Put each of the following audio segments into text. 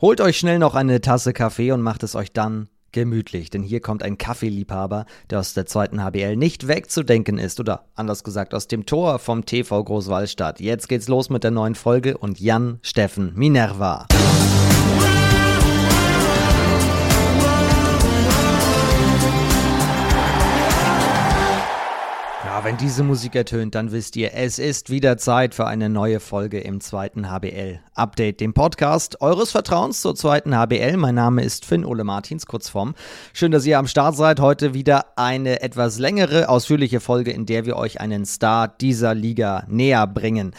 Holt euch schnell noch eine Tasse Kaffee und macht es euch dann gemütlich, denn hier kommt ein Kaffeeliebhaber, der aus der zweiten HBL nicht wegzudenken ist oder anders gesagt aus dem Tor vom TV Großwallstadt. Jetzt geht's los mit der neuen Folge und Jan Steffen Minerva. Wenn diese Musik ertönt, dann wisst ihr, es ist wieder Zeit für eine neue Folge im zweiten HBL Update, dem Podcast eures Vertrauens zur zweiten HBL. Mein Name ist Finn Ole Martins, kurzform. Schön, dass ihr am Start seid. Heute wieder eine etwas längere, ausführliche Folge, in der wir euch einen Star dieser Liga näher bringen.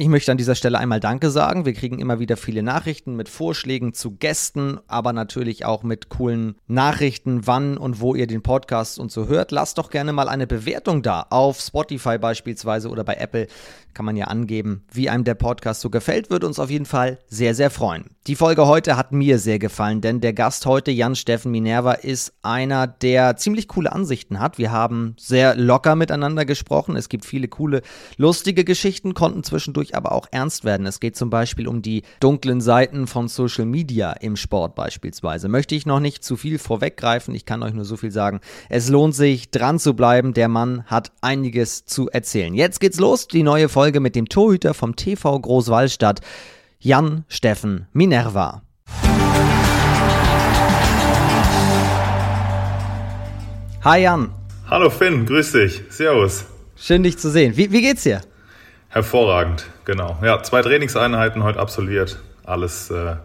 Ich möchte an dieser Stelle einmal Danke sagen. Wir kriegen immer wieder viele Nachrichten mit Vorschlägen zu Gästen, aber natürlich auch mit coolen Nachrichten, wann und wo ihr den Podcast und so hört. Lasst doch gerne mal eine Bewertung da. Auf Spotify beispielsweise oder bei Apple kann man ja angeben, wie einem der Podcast so gefällt. Würde uns auf jeden Fall sehr, sehr freuen. Die Folge heute hat mir sehr gefallen, denn der Gast heute, Jan Steffen Minerva, ist einer, der ziemlich coole Ansichten hat. Wir haben sehr locker miteinander gesprochen. Es gibt viele coole, lustige Geschichten, konnten zwischendurch aber auch ernst werden. Es geht zum Beispiel um die dunklen Seiten von Social Media im Sport beispielsweise. Möchte ich noch nicht zu viel vorweggreifen. Ich kann euch nur so viel sagen. Es lohnt sich, dran zu bleiben. Der Mann hat einiges zu erzählen. Jetzt geht's los. Die neue Folge mit dem Torhüter vom TV Großwallstadt. Jan Steffen Minerva. Hi Jan. Hallo Finn, grüß dich. Servus. Schön dich zu sehen. Wie, wie geht's dir? Hervorragend, genau. Ja, zwei Trainingseinheiten heute absolviert. Alles äh,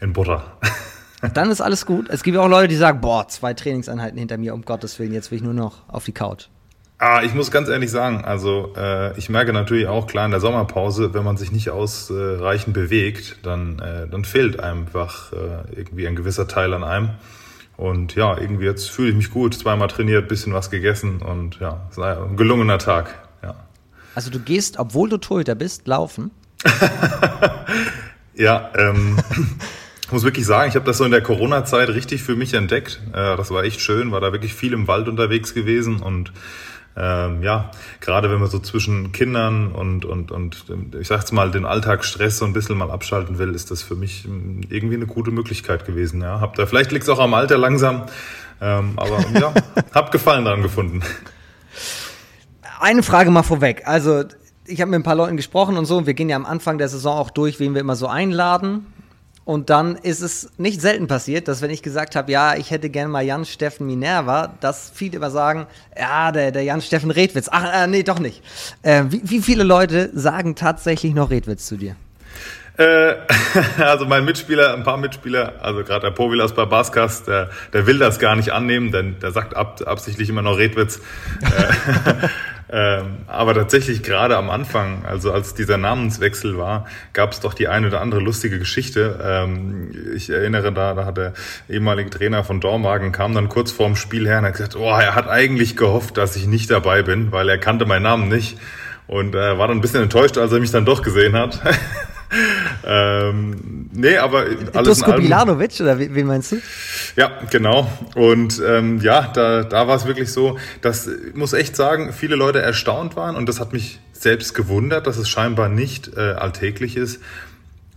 in Butter. Dann ist alles gut. Es gibt auch Leute, die sagen, boah, zwei Trainingseinheiten hinter mir, um Gottes Willen, jetzt will ich nur noch auf die Couch. Ah, ich muss ganz ehrlich sagen, also äh, ich merke natürlich auch klar in der Sommerpause, wenn man sich nicht ausreichend bewegt, dann, äh, dann fehlt einfach äh, irgendwie ein gewisser Teil an einem. Und ja, irgendwie jetzt fühle ich mich gut, zweimal trainiert, bisschen was gegessen und ja, es war ein gelungener Tag. Ja. Also du gehst, obwohl du Torhüter bist, laufen? ja, ähm, ich muss wirklich sagen, ich habe das so in der Corona-Zeit richtig für mich entdeckt. Äh, das war echt schön, war da wirklich viel im Wald unterwegs gewesen und ähm, ja, gerade wenn man so zwischen Kindern und, und, und ich sag's mal, den Alltagsstress so ein bisschen mal abschalten will, ist das für mich ähm, irgendwie eine gute Möglichkeit gewesen. Ja, hab da, vielleicht liegt's auch am Alter langsam, ähm, aber ja, hab Gefallen daran gefunden. Eine Frage mal vorweg. Also, ich habe mit ein paar Leuten gesprochen und so, und wir gehen ja am Anfang der Saison auch durch, wen wir immer so einladen. Und dann ist es nicht selten passiert, dass wenn ich gesagt habe, ja, ich hätte gerne mal Jan Steffen Minerva, dass viele immer sagen, ja, der, der Jan Steffen Redwitz. Ach, äh, nee, doch nicht. Äh, wie, wie viele Leute sagen tatsächlich noch Redwitz zu dir? Äh, also mein Mitspieler, ein paar Mitspieler, also gerade der Povilas bei Baskas, der, der will das gar nicht annehmen, denn der sagt ab, absichtlich immer noch Redwitz. Äh, ähm, aber tatsächlich gerade am Anfang, also als dieser Namenswechsel war, gab es doch die eine oder andere lustige Geschichte. Ähm, ich erinnere da, da hat der ehemalige Trainer von Dormagen kam dann kurz vorm Spiel her und hat gesagt, oh, er hat eigentlich gehofft, dass ich nicht dabei bin, weil er kannte meinen Namen nicht und äh, war dann ein bisschen enttäuscht, als er mich dann doch gesehen hat. ähm, nee, aber alles Dusko Bilanovic, oder wen meinst du? Ja, genau. Und ähm, ja, da, da war es wirklich so, dass, ich muss echt sagen, viele Leute erstaunt waren und das hat mich selbst gewundert, dass es scheinbar nicht äh, alltäglich ist,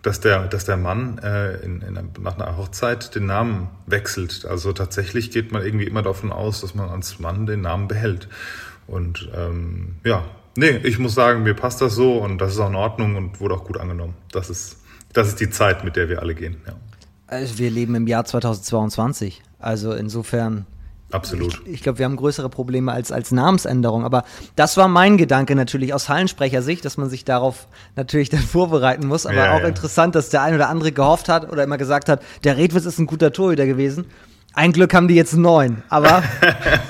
dass der, dass der Mann äh, in, in, nach einer Hochzeit den Namen wechselt. Also tatsächlich geht man irgendwie immer davon aus, dass man als Mann den Namen behält. Und ähm, ja, Nee, ich muss sagen, mir passt das so und das ist auch in Ordnung und wurde auch gut angenommen. Das ist, das ist die Zeit, mit der wir alle gehen. Ja. Also wir leben im Jahr 2022. Also insofern. Absolut. Ich, ich glaube, wir haben größere Probleme als, als Namensänderung. Aber das war mein Gedanke natürlich aus Hallensprechersicht, dass man sich darauf natürlich dann vorbereiten muss. Aber ja, auch ja. interessant, dass der ein oder andere gehofft hat oder immer gesagt hat, der Redwitz ist ein guter Torhüter gewesen. Ein Glück haben die jetzt neun, aber.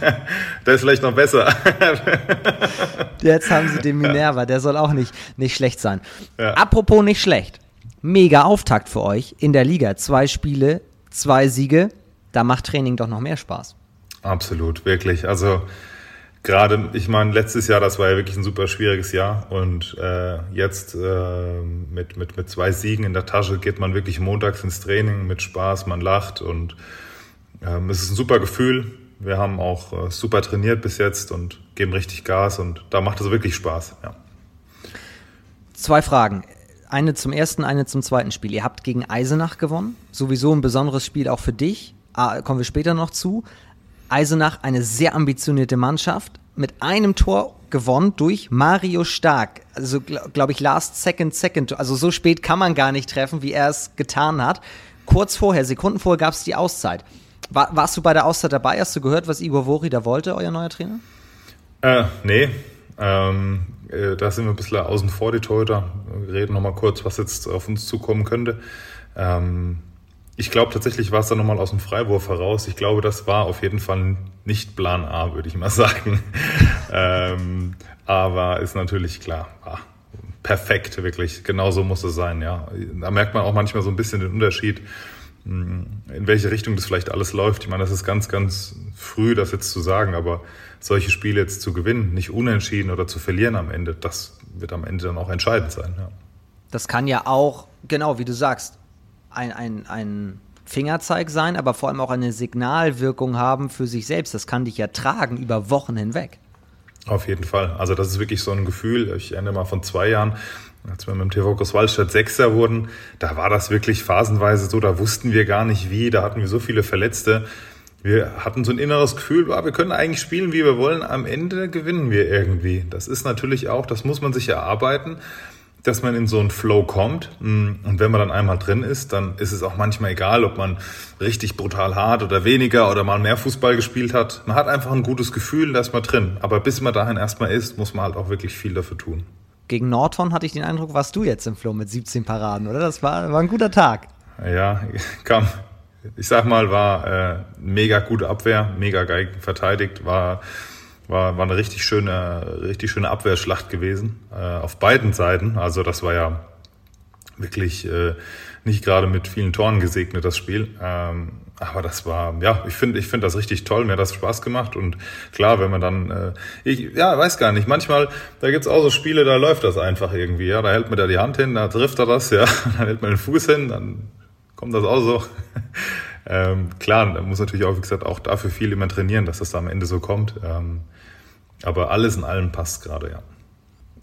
der ist vielleicht noch besser. jetzt haben sie den Minerva, der soll auch nicht, nicht schlecht sein. Ja. Apropos nicht schlecht. Mega Auftakt für euch in der Liga. Zwei Spiele, zwei Siege. Da macht Training doch noch mehr Spaß. Absolut, wirklich. Also gerade, ich meine, letztes Jahr, das war ja wirklich ein super schwieriges Jahr und äh, jetzt äh, mit, mit, mit zwei Siegen in der Tasche geht man wirklich montags ins Training mit Spaß, man lacht und ähm, es ist ein super Gefühl. Wir haben auch äh, super trainiert bis jetzt und geben richtig Gas und da macht es wirklich Spaß. Ja. Zwei Fragen. eine zum ersten, eine zum zweiten Spiel. Ihr habt gegen Eisenach gewonnen. Sowieso ein besonderes Spiel auch für dich. Ah, kommen wir später noch zu. Eisenach, eine sehr ambitionierte Mannschaft, mit einem Tor gewonnen durch Mario Stark. Also, glaube glaub ich, last second, second. Also, so spät kann man gar nicht treffen, wie er es getan hat. Kurz vorher, Sekunden vorher, gab es die Auszeit. War, warst du bei der Auszeit dabei? Hast du gehört, was Igor Vori da wollte, euer neuer Trainer? Äh, nee. Ähm, äh, da sind wir ein bisschen außen vor, die Torhüter. Wir reden nochmal kurz, was jetzt auf uns zukommen könnte. Ähm, ich glaube tatsächlich war es dann nochmal aus dem Freiwurf heraus. Ich glaube, das war auf jeden Fall nicht Plan A, würde ich mal sagen. ähm, aber ist natürlich klar. Ah, perfekt, wirklich. Genauso muss es sein, ja. Da merkt man auch manchmal so ein bisschen den Unterschied, in welche Richtung das vielleicht alles läuft. Ich meine, das ist ganz, ganz früh, das jetzt zu sagen, aber solche Spiele jetzt zu gewinnen, nicht unentschieden oder zu verlieren am Ende, das wird am Ende dann auch entscheidend sein. Ja. Das kann ja auch, genau wie du sagst, ein, ein, ein Fingerzeig sein, aber vor allem auch eine Signalwirkung haben für sich selbst. Das kann dich ja tragen über Wochen hinweg. Auf jeden Fall. Also das ist wirklich so ein Gefühl. Ich erinnere mal von zwei Jahren, als wir mit dem TV Großwaldstadt Sechster wurden, da war das wirklich phasenweise so, da wussten wir gar nicht wie, da hatten wir so viele Verletzte. Wir hatten so ein inneres Gefühl, wir können eigentlich spielen, wie wir wollen, am Ende gewinnen wir irgendwie. Das ist natürlich auch, das muss man sich erarbeiten dass man in so einen Flow kommt. Und wenn man dann einmal drin ist, dann ist es auch manchmal egal, ob man richtig brutal hart oder weniger oder mal mehr Fußball gespielt hat. Man hat einfach ein gutes Gefühl, da ist man drin. Aber bis man dahin erstmal ist, muss man halt auch wirklich viel dafür tun. Gegen Nordhorn hatte ich den Eindruck, warst du jetzt im Flow mit 17 Paraden, oder? Das war, war ein guter Tag. Ja, kam. Ich sag mal, war äh, mega gute Abwehr, mega geil verteidigt, war war, war eine richtig schöne, richtig schöne Abwehrschlacht gewesen, äh, auf beiden Seiten. Also das war ja wirklich äh, nicht gerade mit vielen Toren gesegnet, das Spiel. Ähm, aber das war, ja, ich finde ich finde das richtig toll, mir hat das Spaß gemacht. Und klar, wenn man dann, äh, ich ja, weiß gar nicht, manchmal, da gibt's auch so Spiele, da läuft das einfach irgendwie, ja. Da hält man da die Hand hin, da trifft er das, ja, dann hält man den Fuß hin, dann kommt das auch so. ähm, klar, da muss natürlich auch, wie gesagt, auch dafür viel immer trainieren, dass das da am Ende so kommt. Ähm, aber alles in allem passt gerade, ja.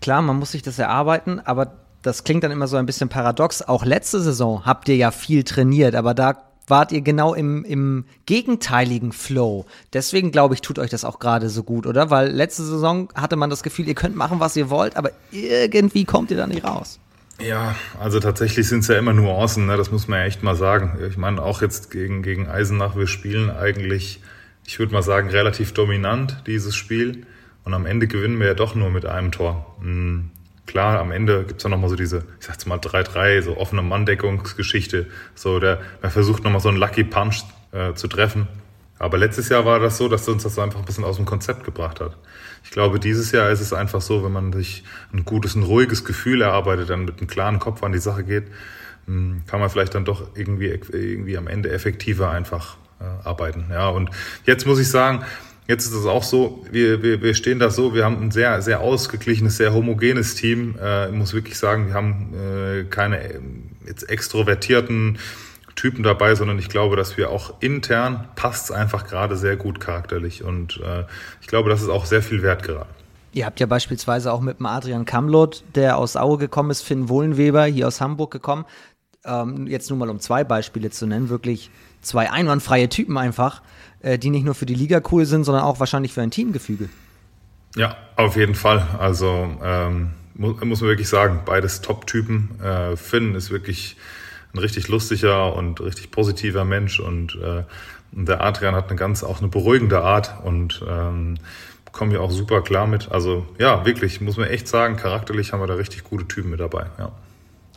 Klar, man muss sich das erarbeiten, aber das klingt dann immer so ein bisschen paradox. Auch letzte Saison habt ihr ja viel trainiert, aber da wart ihr genau im, im gegenteiligen Flow. Deswegen glaube ich, tut euch das auch gerade so gut, oder? Weil letzte Saison hatte man das Gefühl, ihr könnt machen, was ihr wollt, aber irgendwie kommt ihr da nicht raus. Ja, also tatsächlich sind es ja immer Nuancen, ne? das muss man ja echt mal sagen. Ich meine, auch jetzt gegen, gegen Eisenach, wir spielen eigentlich, ich würde mal sagen, relativ dominant dieses Spiel. Und am Ende gewinnen wir ja doch nur mit einem Tor. Mhm. Klar, am Ende gibt's ja nochmal so diese, ich sag's mal, 3-3, so offene Manndeckungsgeschichte. So, der, man versucht nochmal so einen Lucky Punch äh, zu treffen. Aber letztes Jahr war das so, dass uns das einfach ein bisschen aus dem Konzept gebracht hat. Ich glaube, dieses Jahr ist es einfach so, wenn man sich ein gutes, ein ruhiges Gefühl erarbeitet, dann mit einem klaren Kopf an die Sache geht, hm, kann man vielleicht dann doch irgendwie, irgendwie am Ende effektiver einfach äh, arbeiten. Ja, und jetzt muss ich sagen, Jetzt ist es auch so, wir, wir, wir stehen da so, wir haben ein sehr, sehr ausgeglichenes, sehr homogenes Team. Äh, ich muss wirklich sagen, wir haben äh, keine äh, jetzt extrovertierten Typen dabei, sondern ich glaube, dass wir auch intern passt einfach gerade sehr gut charakterlich. Und äh, ich glaube, das ist auch sehr viel wert gerade. Ihr habt ja beispielsweise auch mit dem Adrian Kamlot, der aus Aue gekommen ist, Finn Wohlenweber, hier aus Hamburg gekommen. Ähm, jetzt nur mal um zwei Beispiele zu nennen, wirklich zwei einwandfreie Typen einfach äh, die nicht nur für die Liga cool sind, sondern auch wahrscheinlich für ein Teamgefüge. Ja, auf jeden Fall. Also ähm, muss, man wirklich sagen, beides Top-Typen. Äh, Finn ist wirklich ein richtig lustiger und richtig positiver Mensch und äh, der Adrian hat eine ganz auch eine beruhigende Art und ähm, kommen wir auch super klar mit. Also ja, wirklich, muss man echt sagen, charakterlich haben wir da richtig gute Typen mit dabei. Ja.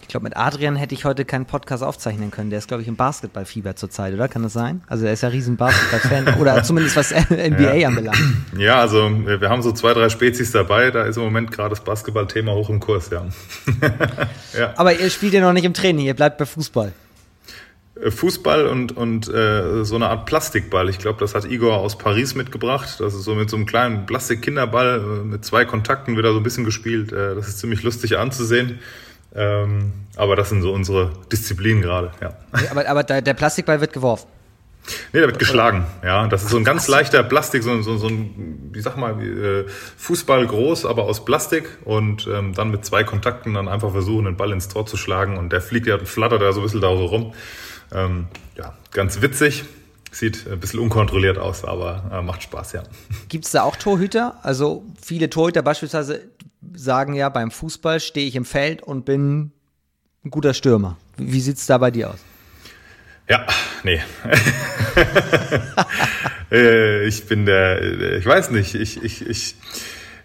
Ich glaube, mit Adrian hätte ich heute keinen Podcast aufzeichnen können. Der ist, glaube ich, im Basketballfieber zurzeit, oder? Kann das sein? Also er ist ja riesen Basketball-Fan oder zumindest was NBA ja. anbelangt. Ja, also wir haben so zwei, drei Spezies dabei. Da ist im Moment gerade das Basketballthema hoch im Kurs, ja. ja. Aber ihr spielt ja noch nicht im Training, ihr bleibt bei Fußball. Äh, Fußball und, und äh, so eine Art Plastikball. Ich glaube, das hat Igor aus Paris mitgebracht. Das ist so mit so einem kleinen Plastik-Kinderball äh, mit zwei Kontakten wieder so ein bisschen gespielt. Äh, das ist ziemlich lustig anzusehen. Ähm, aber das sind so unsere Disziplinen gerade, ja. Aber, aber der Plastikball wird geworfen. Nee, der wird geschlagen. Ja, das ist so ein ganz leichter Plastik, so, so, so ein, wie sag mal, äh, Fußball groß, aber aus Plastik und ähm, dann mit zwei Kontakten dann einfach versuchen, den Ball ins Tor zu schlagen und der fliegt ja, flattert da so ein bisschen da so rum. Ähm, ja, ganz witzig. Sieht ein bisschen unkontrolliert aus, aber äh, macht Spaß, ja. Gibt es da auch Torhüter? Also viele Torhüter beispielsweise sagen ja, beim Fußball stehe ich im Feld und bin ein guter Stürmer. Wie sieht es da bei dir aus? Ja, nee. Äh, ich bin der, ich weiß nicht, ich, ich, ich,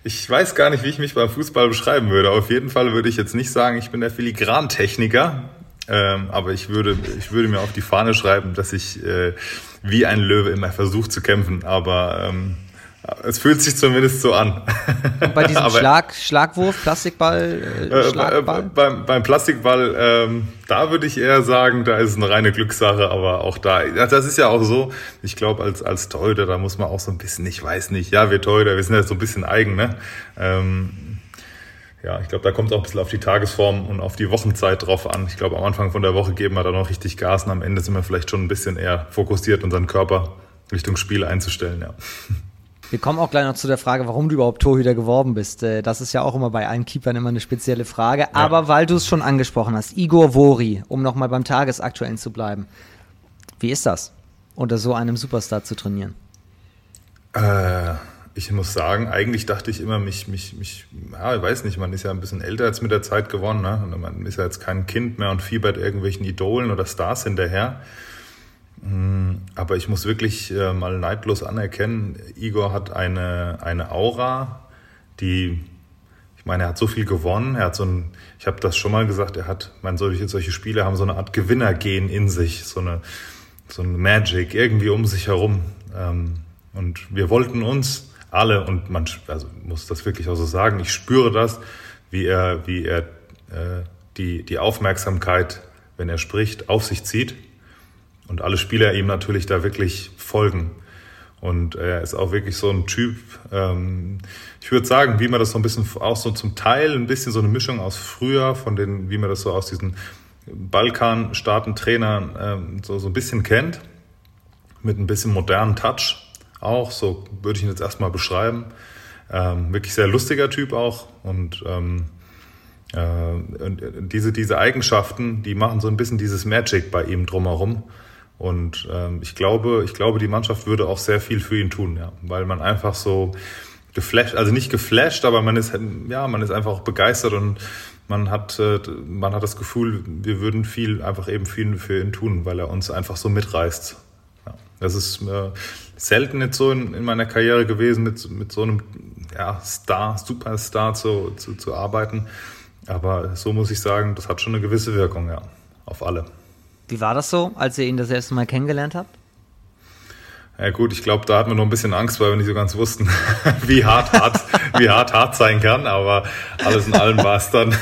ich weiß gar nicht, wie ich mich beim Fußball beschreiben würde. Auf jeden Fall würde ich jetzt nicht sagen, ich bin der Filigrantechniker, ähm, aber ich würde, ich würde mir auf die Fahne schreiben, dass ich äh, wie ein Löwe immer versuche zu kämpfen. Aber ähm, es fühlt sich zumindest so an. Und bei diesem Schlag, Schlagwurf, Plastikball, äh, äh Schlagball? Äh, beim, beim Plastikball, ähm, da würde ich eher sagen, da ist es eine reine Glückssache, aber auch da, das ist ja auch so, ich glaube, als, als Torhüter, da muss man auch so ein bisschen, ich weiß nicht, ja, wir Torhüter, wir sind ja so ein bisschen eigen, ne? Ähm, ja, ich glaube, da kommt es auch ein bisschen auf die Tagesform und auf die Wochenzeit drauf an. Ich glaube, am Anfang von der Woche geben wir da noch richtig Gas und am Ende sind wir vielleicht schon ein bisschen eher fokussiert, unseren Körper Richtung Spiel einzustellen, ja. Wir kommen auch gleich noch zu der Frage, warum du überhaupt Torhüter geworden bist. Äh, das ist ja auch immer bei allen Keepern immer eine spezielle Frage. Ja. Aber weil du es schon angesprochen hast, Igor Vori, um nochmal beim Tagesaktuellen zu bleiben. Wie ist das, unter so einem Superstar zu trainieren? Äh, ich muss sagen, eigentlich dachte ich immer, mich, mich, mich, ja, ich weiß nicht, man ist ja ein bisschen älter als mit der Zeit geworden. Ne? Man ist ja jetzt kein Kind mehr und fiebert irgendwelchen Idolen oder Stars hinterher. Hm, aber ich muss wirklich äh, mal neidlos anerkennen, Igor hat eine, eine Aura, die, ich meine, er hat so viel gewonnen, er hat so ein, ich habe das schon mal gesagt, er hat, meine, solche, solche Spiele haben so eine Art Gewinnergehen in sich, so eine, so ein Magic irgendwie um sich herum. Ähm, und wir wollten uns alle, und man also muss das wirklich auch so sagen, ich spüre das, wie er, wie er äh, die, die Aufmerksamkeit, wenn er spricht, auf sich zieht und alle Spieler ihm natürlich da wirklich folgen. Und er ist auch wirklich so ein Typ, ähm, ich würde sagen, wie man das so ein bisschen, auch so zum Teil ein bisschen so eine Mischung aus früher, von den, wie man das so aus diesen Balkan-Staaten-Trainern ähm, so, so ein bisschen kennt, mit ein bisschen modernen Touch auch, so würde ich ihn jetzt erstmal beschreiben. Ähm, wirklich sehr lustiger Typ auch und ähm, äh, und diese, diese Eigenschaften, die machen so ein bisschen dieses Magic bei ihm drumherum. Und ähm, ich glaube, ich glaube, die Mannschaft würde auch sehr viel für ihn tun, ja, weil man einfach so geflasht, also nicht geflasht, aber man ist ja, man ist einfach auch begeistert und man hat, äh, man hat das Gefühl, wir würden viel, einfach eben viel für ihn tun, weil er uns einfach so mitreißt. Ja, das ist äh, selten jetzt so in, in, meiner Karriere gewesen, mit, mit so einem ja, Star, Superstar zu, zu, zu arbeiten. Aber so muss ich sagen, das hat schon eine gewisse Wirkung, ja, auf alle. Wie war das so, als ihr ihn das erste Mal kennengelernt habt? Ja gut, ich glaube, da hatten wir noch ein bisschen Angst, weil wir nicht so ganz wussten, wie hart hart, wie hart hart sein kann. Aber alles in allem war es dann,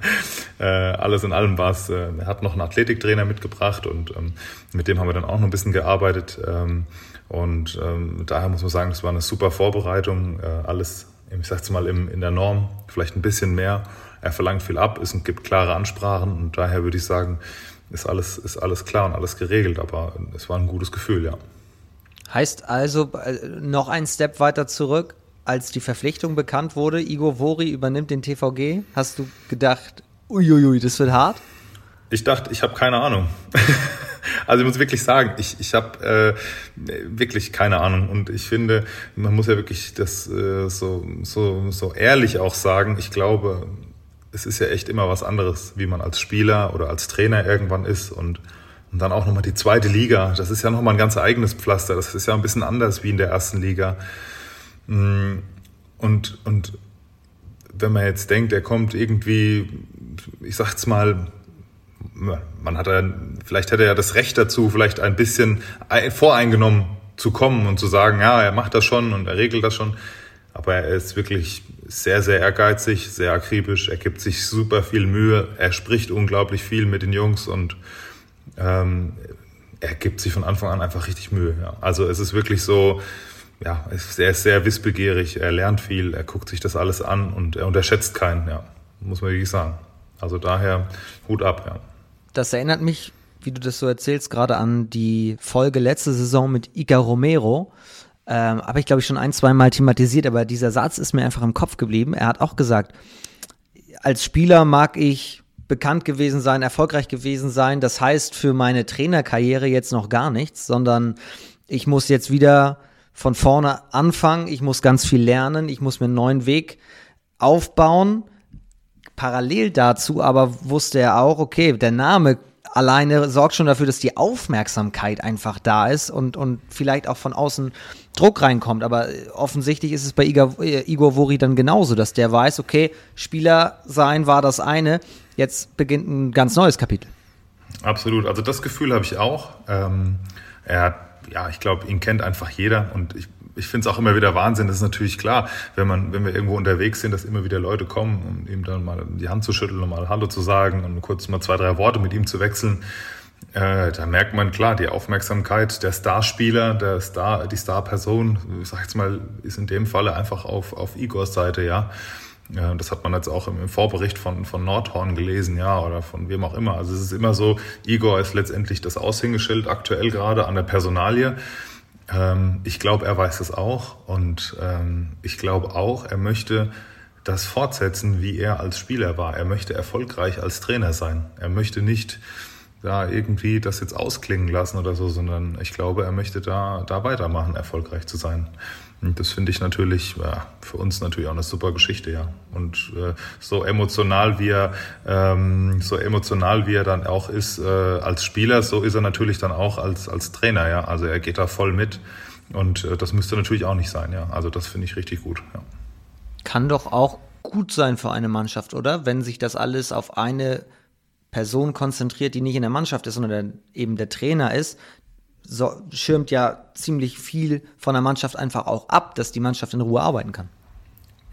äh, alles in allem war es, äh, er hat noch einen Athletiktrainer mitgebracht und ähm, mit dem haben wir dann auch noch ein bisschen gearbeitet. Ähm, und ähm, daher muss man sagen, das war eine super Vorbereitung. Äh, alles, ich sag's mal, im, in der Norm, vielleicht ein bisschen mehr. Er verlangt viel ab, es gibt klare Ansprachen und daher würde ich sagen, ist alles, ist alles klar und alles geregelt, aber es war ein gutes Gefühl, ja. Heißt also äh, noch ein Step weiter zurück, als die Verpflichtung bekannt wurde, Igor Vori übernimmt den TVG, hast du gedacht, uiuiui, das wird hart? Ich dachte, ich habe keine Ahnung. also ich muss wirklich sagen, ich, ich habe äh, wirklich keine Ahnung. Und ich finde, man muss ja wirklich das äh, so, so, so ehrlich auch sagen. Ich glaube, es ist ja echt immer was anderes, wie man als Spieler oder als Trainer irgendwann ist und, und dann auch nochmal die zweite Liga. Das ist ja nochmal ein ganz eigenes Pflaster. Das ist ja ein bisschen anders wie in der ersten Liga. Mm, und, und wenn man jetzt denkt, er kommt irgendwie, ich sag's mal, man hat ja, vielleicht hätte er ja das Recht dazu, vielleicht ein bisschen voreingenommen zu kommen und zu sagen, ja, er macht das schon und er regelt das schon. Aber er ist wirklich sehr, sehr ehrgeizig, sehr akribisch. Er gibt sich super viel Mühe. Er spricht unglaublich viel mit den Jungs und ähm, er gibt sich von Anfang an einfach richtig Mühe. Ja. Also es ist wirklich so, ja, er ist sehr wissbegierig. Er lernt viel. Er guckt sich das alles an und er unterschätzt keinen. Ja, muss man wirklich sagen. Also daher Hut ab. Ja. Das erinnert mich wie du das so erzählst, gerade an die Folge letzte Saison mit Ica Romero. Ähm, Habe ich, glaube ich, schon ein, zwei Mal thematisiert, aber dieser Satz ist mir einfach im Kopf geblieben. Er hat auch gesagt, als Spieler mag ich bekannt gewesen sein, erfolgreich gewesen sein. Das heißt für meine Trainerkarriere jetzt noch gar nichts, sondern ich muss jetzt wieder von vorne anfangen. Ich muss ganz viel lernen. Ich muss mir einen neuen Weg aufbauen. Parallel dazu aber wusste er auch, okay, der Name alleine sorgt schon dafür, dass die Aufmerksamkeit einfach da ist und, und vielleicht auch von außen Druck reinkommt. Aber offensichtlich ist es bei Igor, äh, Igor Vori dann genauso, dass der weiß, okay, Spieler sein war das eine, jetzt beginnt ein ganz neues Kapitel. Absolut, also das Gefühl habe ich auch. Ähm, er ja, ich glaube, ihn kennt einfach jeder und ich ich finde es auch immer wieder Wahnsinn. Das ist natürlich klar, wenn man, wenn wir irgendwo unterwegs sind, dass immer wieder Leute kommen, um ihm dann mal die Hand zu schütteln und mal Hallo zu sagen und kurz mal zwei, drei Worte mit ihm zu wechseln. Äh, da merkt man klar, die Aufmerksamkeit der Starspieler, der Star, die Starperson, ich sag jetzt mal, ist in dem Falle einfach auf, auf Igors Seite, ja. Ja, das hat man jetzt auch im Vorbericht von, von Nordhorn gelesen, ja, oder von wem auch immer. Also es ist immer so, Igor ist letztendlich das Aushängeschild aktuell gerade an der Personalie. Ähm, ich glaube, er weiß es auch und ähm, ich glaube auch, er möchte das fortsetzen, wie er als Spieler war. Er möchte erfolgreich als Trainer sein. Er möchte nicht da irgendwie das jetzt ausklingen lassen oder so, sondern ich glaube, er möchte da, da weitermachen, erfolgreich zu sein. Und das finde ich natürlich, ja, für uns natürlich auch eine super Geschichte, ja. Und äh, so emotional wie er, ähm, so emotional wie er dann auch ist äh, als Spieler, so ist er natürlich dann auch als, als Trainer, ja. Also er geht da voll mit. Und äh, das müsste natürlich auch nicht sein, ja. Also das finde ich richtig gut, ja. Kann doch auch gut sein für eine Mannschaft, oder? Wenn sich das alles auf eine Person konzentriert, die nicht in der Mannschaft ist, sondern der, eben der Trainer ist, so, schirmt ja ziemlich viel von der Mannschaft einfach auch ab, dass die Mannschaft in Ruhe arbeiten kann.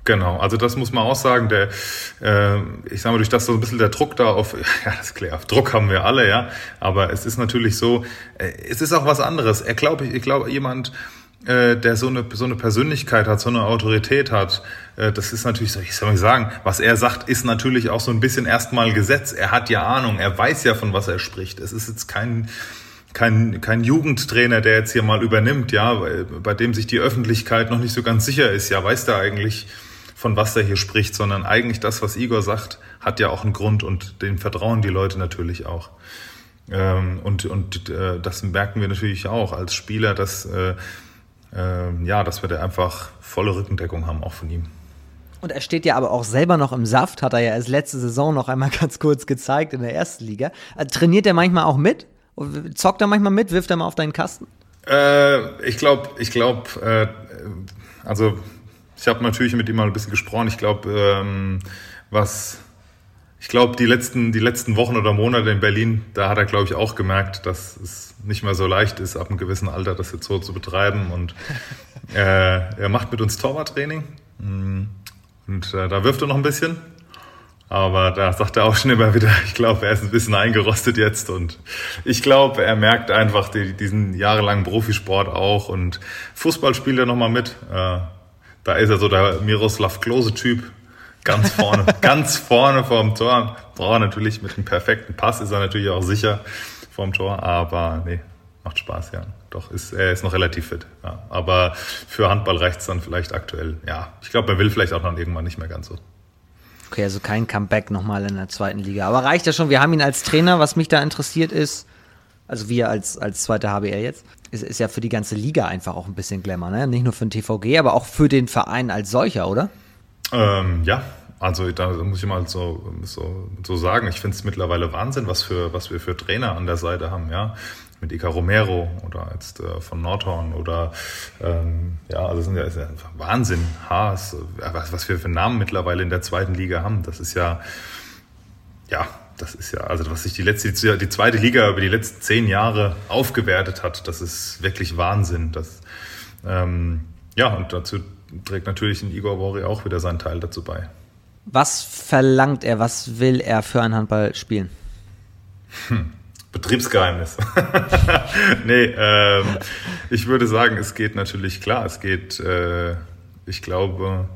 Genau, also das muss man auch sagen. Der, äh, ich sage mal, durch das so ein bisschen der Druck da auf, ja, das ist klar, Druck haben wir alle, ja. Aber es ist natürlich so, äh, es ist auch was anderes. Er glaube, ich glaube, jemand, äh, der so eine, so eine Persönlichkeit hat, so eine Autorität hat, äh, das ist natürlich, so, ich soll mal sagen, was er sagt, ist natürlich auch so ein bisschen erstmal Gesetz. Er hat ja Ahnung, er weiß ja, von was er spricht. Es ist jetzt kein, kein, kein Jugendtrainer, der jetzt hier mal übernimmt, ja, bei dem sich die Öffentlichkeit noch nicht so ganz sicher ist, ja, weiß der eigentlich, von was der hier spricht, sondern eigentlich das, was Igor sagt, hat ja auch einen Grund und dem vertrauen die Leute natürlich auch. Ähm, und und äh, das merken wir natürlich auch als Spieler, dass, äh, äh, ja, dass wir da einfach volle Rückendeckung haben, auch von ihm. Und er steht ja aber auch selber noch im Saft, hat er ja erst letzte Saison noch einmal ganz kurz gezeigt in der ersten Liga. Äh, trainiert er manchmal auch mit? Zockt er manchmal mit? Wirft er mal auf deinen Kasten? Äh, ich glaube, ich glaube, äh, also ich habe natürlich mit ihm mal ein bisschen gesprochen. Ich glaube, ähm, was, ich glaube, die letzten, die letzten Wochen oder Monate in Berlin, da hat er, glaube ich, auch gemerkt, dass es nicht mehr so leicht ist, ab einem gewissen Alter das jetzt so zu betreiben. Und äh, er macht mit uns Torwarttraining. Mm. Und äh, da wirft er noch ein bisschen. Aber da sagt er auch schon immer wieder, ich glaube, er ist ein bisschen eingerostet jetzt und ich glaube, er merkt einfach die, diesen jahrelangen Profisport auch und Fußball spielt er nochmal mit. Äh, da ist er so der Miroslav Klose-Typ, ganz vorne, ganz vorne vorm Tor. Braucht natürlich mit einem perfekten Pass, ist er natürlich auch sicher vorm Tor, aber nee, macht Spaß, ja. Doch, ist, er ist noch relativ fit. Ja. Aber für Handball reicht es dann vielleicht aktuell. Ja, ich glaube, er will vielleicht auch dann irgendwann nicht mehr ganz so. Okay, also kein Comeback nochmal in der zweiten Liga. Aber reicht ja schon. Wir haben ihn als Trainer. Was mich da interessiert ist, also wir als, als zweite HBR jetzt, ist, ist ja für die ganze Liga einfach auch ein bisschen Glamour. Ne? Nicht nur für den TVG, aber auch für den Verein als solcher, oder? Ähm, ja, also da muss ich mal so, so, so sagen, ich finde es mittlerweile Wahnsinn, was, für, was wir für Trainer an der Seite haben. Ja? Mit Ica Romero oder jetzt äh, von Nordhorn oder ähm, ja, also sind ja, ist ja Wahnsinn. Haas, äh, was, was wir für Namen mittlerweile in der zweiten Liga haben, das ist ja, ja, das ist ja, also was sich die letzte, die zweite Liga über die letzten zehn Jahre aufgewertet hat, das ist wirklich Wahnsinn. Das, ähm, ja, und dazu trägt natürlich ein Igor Wori auch wieder seinen Teil dazu bei. Was verlangt er, was will er für ein Handball spielen? Hm. Betriebsgeheimnis. nee, ähm, ich würde sagen, es geht natürlich klar. Es geht, äh, ich glaube,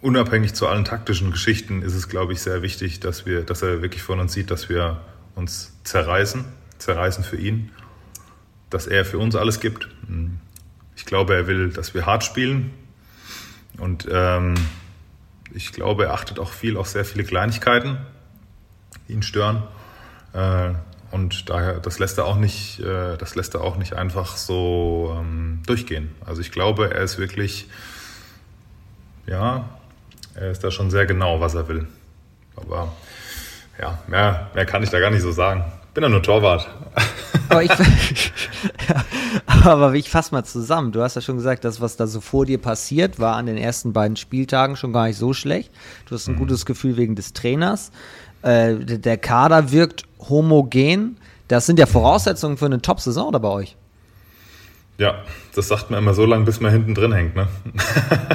unabhängig zu allen taktischen Geschichten ist es, glaube ich, sehr wichtig, dass wir, dass er wirklich von uns sieht, dass wir uns zerreißen, zerreißen für ihn, dass er für uns alles gibt. Ich glaube, er will, dass wir hart spielen und ähm, ich glaube, er achtet auch viel auf sehr viele Kleinigkeiten, ihn stören. Äh, und daher, das lässt er auch nicht, äh, das lässt er auch nicht einfach so ähm, durchgehen. Also ich glaube, er ist wirklich, ja, er ist da schon sehr genau, was er will. Aber ja, mehr, mehr kann ich da gar nicht so sagen. Bin ja nur Torwart. Aber ich, aber ich fasse mal zusammen. Du hast ja schon gesagt, das, was da so vor dir passiert, war an den ersten beiden Spieltagen schon gar nicht so schlecht. Du hast ein mhm. gutes Gefühl wegen des Trainers. Äh, der Kader wirkt homogen. Das sind ja Voraussetzungen für eine Top-Saison da bei euch. Ja, das sagt man immer so lange, bis man hinten drin hängt. Ne?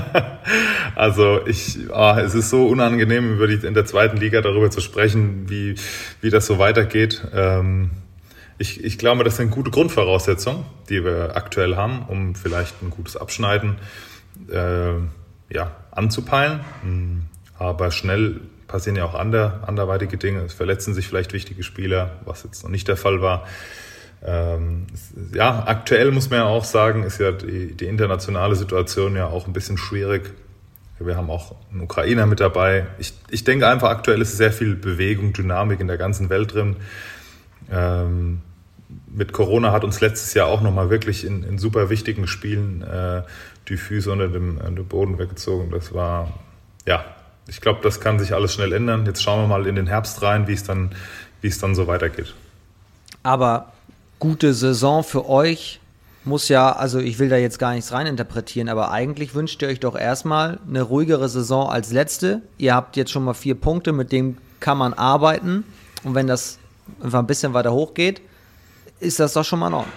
also ich, ah, es ist so unangenehm, in der zweiten Liga darüber zu sprechen, wie, wie das so weitergeht. Ähm, ich, ich glaube, das sind gute Grundvoraussetzungen, die wir aktuell haben, um vielleicht ein gutes Abschneiden äh, ja, anzupeilen. Aber schnell passieren ja auch ander, anderweitige Dinge. Es verletzen sich vielleicht wichtige Spieler, was jetzt noch nicht der Fall war. Ähm, ja, aktuell muss man ja auch sagen, ist ja die, die internationale Situation ja auch ein bisschen schwierig. Wir haben auch einen Ukrainer mit dabei. Ich, ich denke einfach, aktuell ist sehr viel Bewegung, Dynamik in der ganzen Welt drin. Ähm, mit Corona hat uns letztes Jahr auch nochmal wirklich in, in super wichtigen Spielen äh, die Füße unter dem, unter dem Boden weggezogen. Das war, ja, ich glaube, das kann sich alles schnell ändern. Jetzt schauen wir mal in den Herbst rein, wie es dann, wie es dann so weitergeht. Aber gute Saison für euch muss ja, also ich will da jetzt gar nichts reininterpretieren, aber eigentlich wünscht ihr euch doch erstmal eine ruhigere Saison als letzte. Ihr habt jetzt schon mal vier Punkte, mit denen kann man arbeiten. Und wenn das einfach ein bisschen weiter hochgeht, ist das doch schon mal in Ordnung.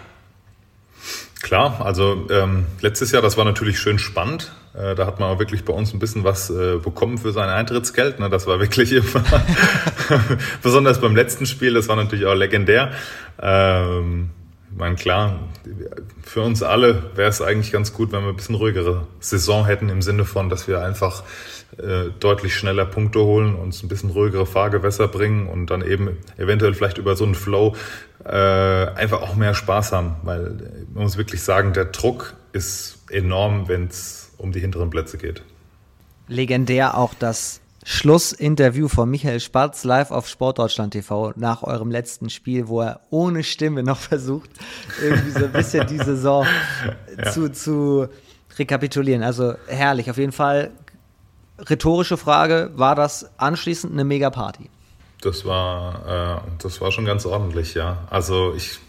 Klar, also ähm, letztes Jahr, das war natürlich schön spannend. Äh, da hat man auch wirklich bei uns ein bisschen was äh, bekommen für sein Eintrittsgeld. Ne? Das war wirklich immer, besonders beim letzten Spiel, das war natürlich auch legendär. Ähm, ich meine, klar, für uns alle wäre es eigentlich ganz gut, wenn wir ein bisschen ruhigere Saison hätten, im Sinne von, dass wir einfach äh, deutlich schneller Punkte holen, uns ein bisschen ruhigere Fahrgewässer bringen und dann eben eventuell vielleicht über so einen Flow einfach auch mehr Spaß haben. Weil man muss wirklich sagen, der Druck ist enorm, wenn es um die hinteren Plätze geht. Legendär auch das Schlussinterview von Michael Spatz live auf Sportdeutschland TV nach eurem letzten Spiel, wo er ohne Stimme noch versucht, irgendwie so ein bisschen die Saison ja. zu, zu rekapitulieren. Also herrlich, auf jeden Fall. Rhetorische Frage, war das anschließend eine Mega-Party? Das war, äh, das war schon ganz ordentlich, ja. Also ich,